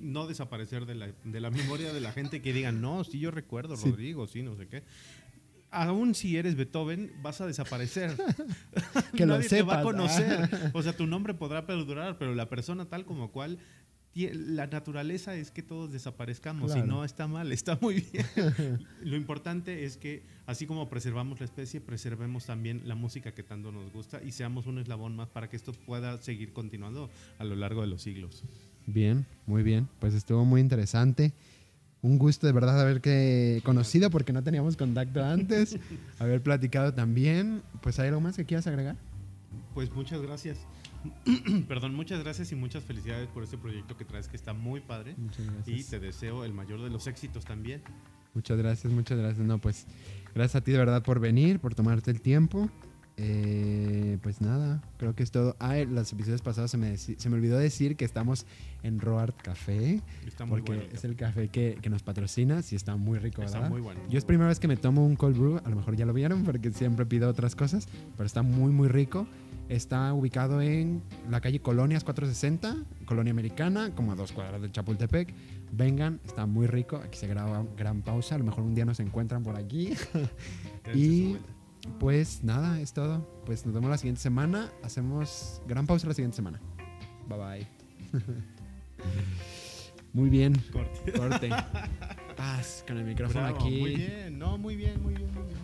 no desaparecer de la, de la memoria de la gente que digan, no, sí yo recuerdo, Sí. Rodrigo, sí, no sé qué. Aún si eres Beethoven, vas a desaparecer. Que lo Nadie te va a sepas. conocer. O sea, tu nombre podrá perdurar, pero la persona tal como cual, la naturaleza es que todos desaparezcamos Claro. y no está mal, está muy bien. Lo importante es que, así como preservamos la especie, preservemos también la música que tanto nos gusta y seamos un eslabón más para que esto pueda seguir continuando a lo largo de los siglos. Bien, muy bien, pues estuvo muy interesante. Un gusto de verdad haberte conocido porque no teníamos contacto antes, haber platicado también. Pues hay algo más que quieras agregar. Pues muchas gracias. Perdón, muchas gracias y muchas felicidades por este proyecto que traes que está muy padre. Muchas Y gracias. te deseo el mayor de los éxitos también. Muchas gracias, muchas gracias. No, pues gracias a ti de verdad por venir, por tomarte el tiempo. Eh, pues nada, creo que es todo. Ah, en los episodios pasados se me, se me olvidó decir que estamos en Roart Café, Está muy porque bueno. es el café que, que nos patrocina. Sí, está muy rico, Está ¿verdad? muy bueno. Yo es primera vez que me tomo un cold brew, a lo mejor ya lo vieron porque siempre pido otras cosas, pero está muy muy rico. Está ubicado en la calle Colonias 460, Colonia Americana, como a dos cuadras del Chapultepec. Vengan, está muy rico. Aquí se graba gran pausa, a lo mejor un día nos encuentran por aquí. Y-. Pues nada, es todo. Pues nos vemos la siguiente semana. Hacemos gran pausa la siguiente semana. Bye bye. muy bien, Corte. corte. Paz con el micrófono Bravo, aquí. Muy bien, no, muy bien, muy bien, muy bien.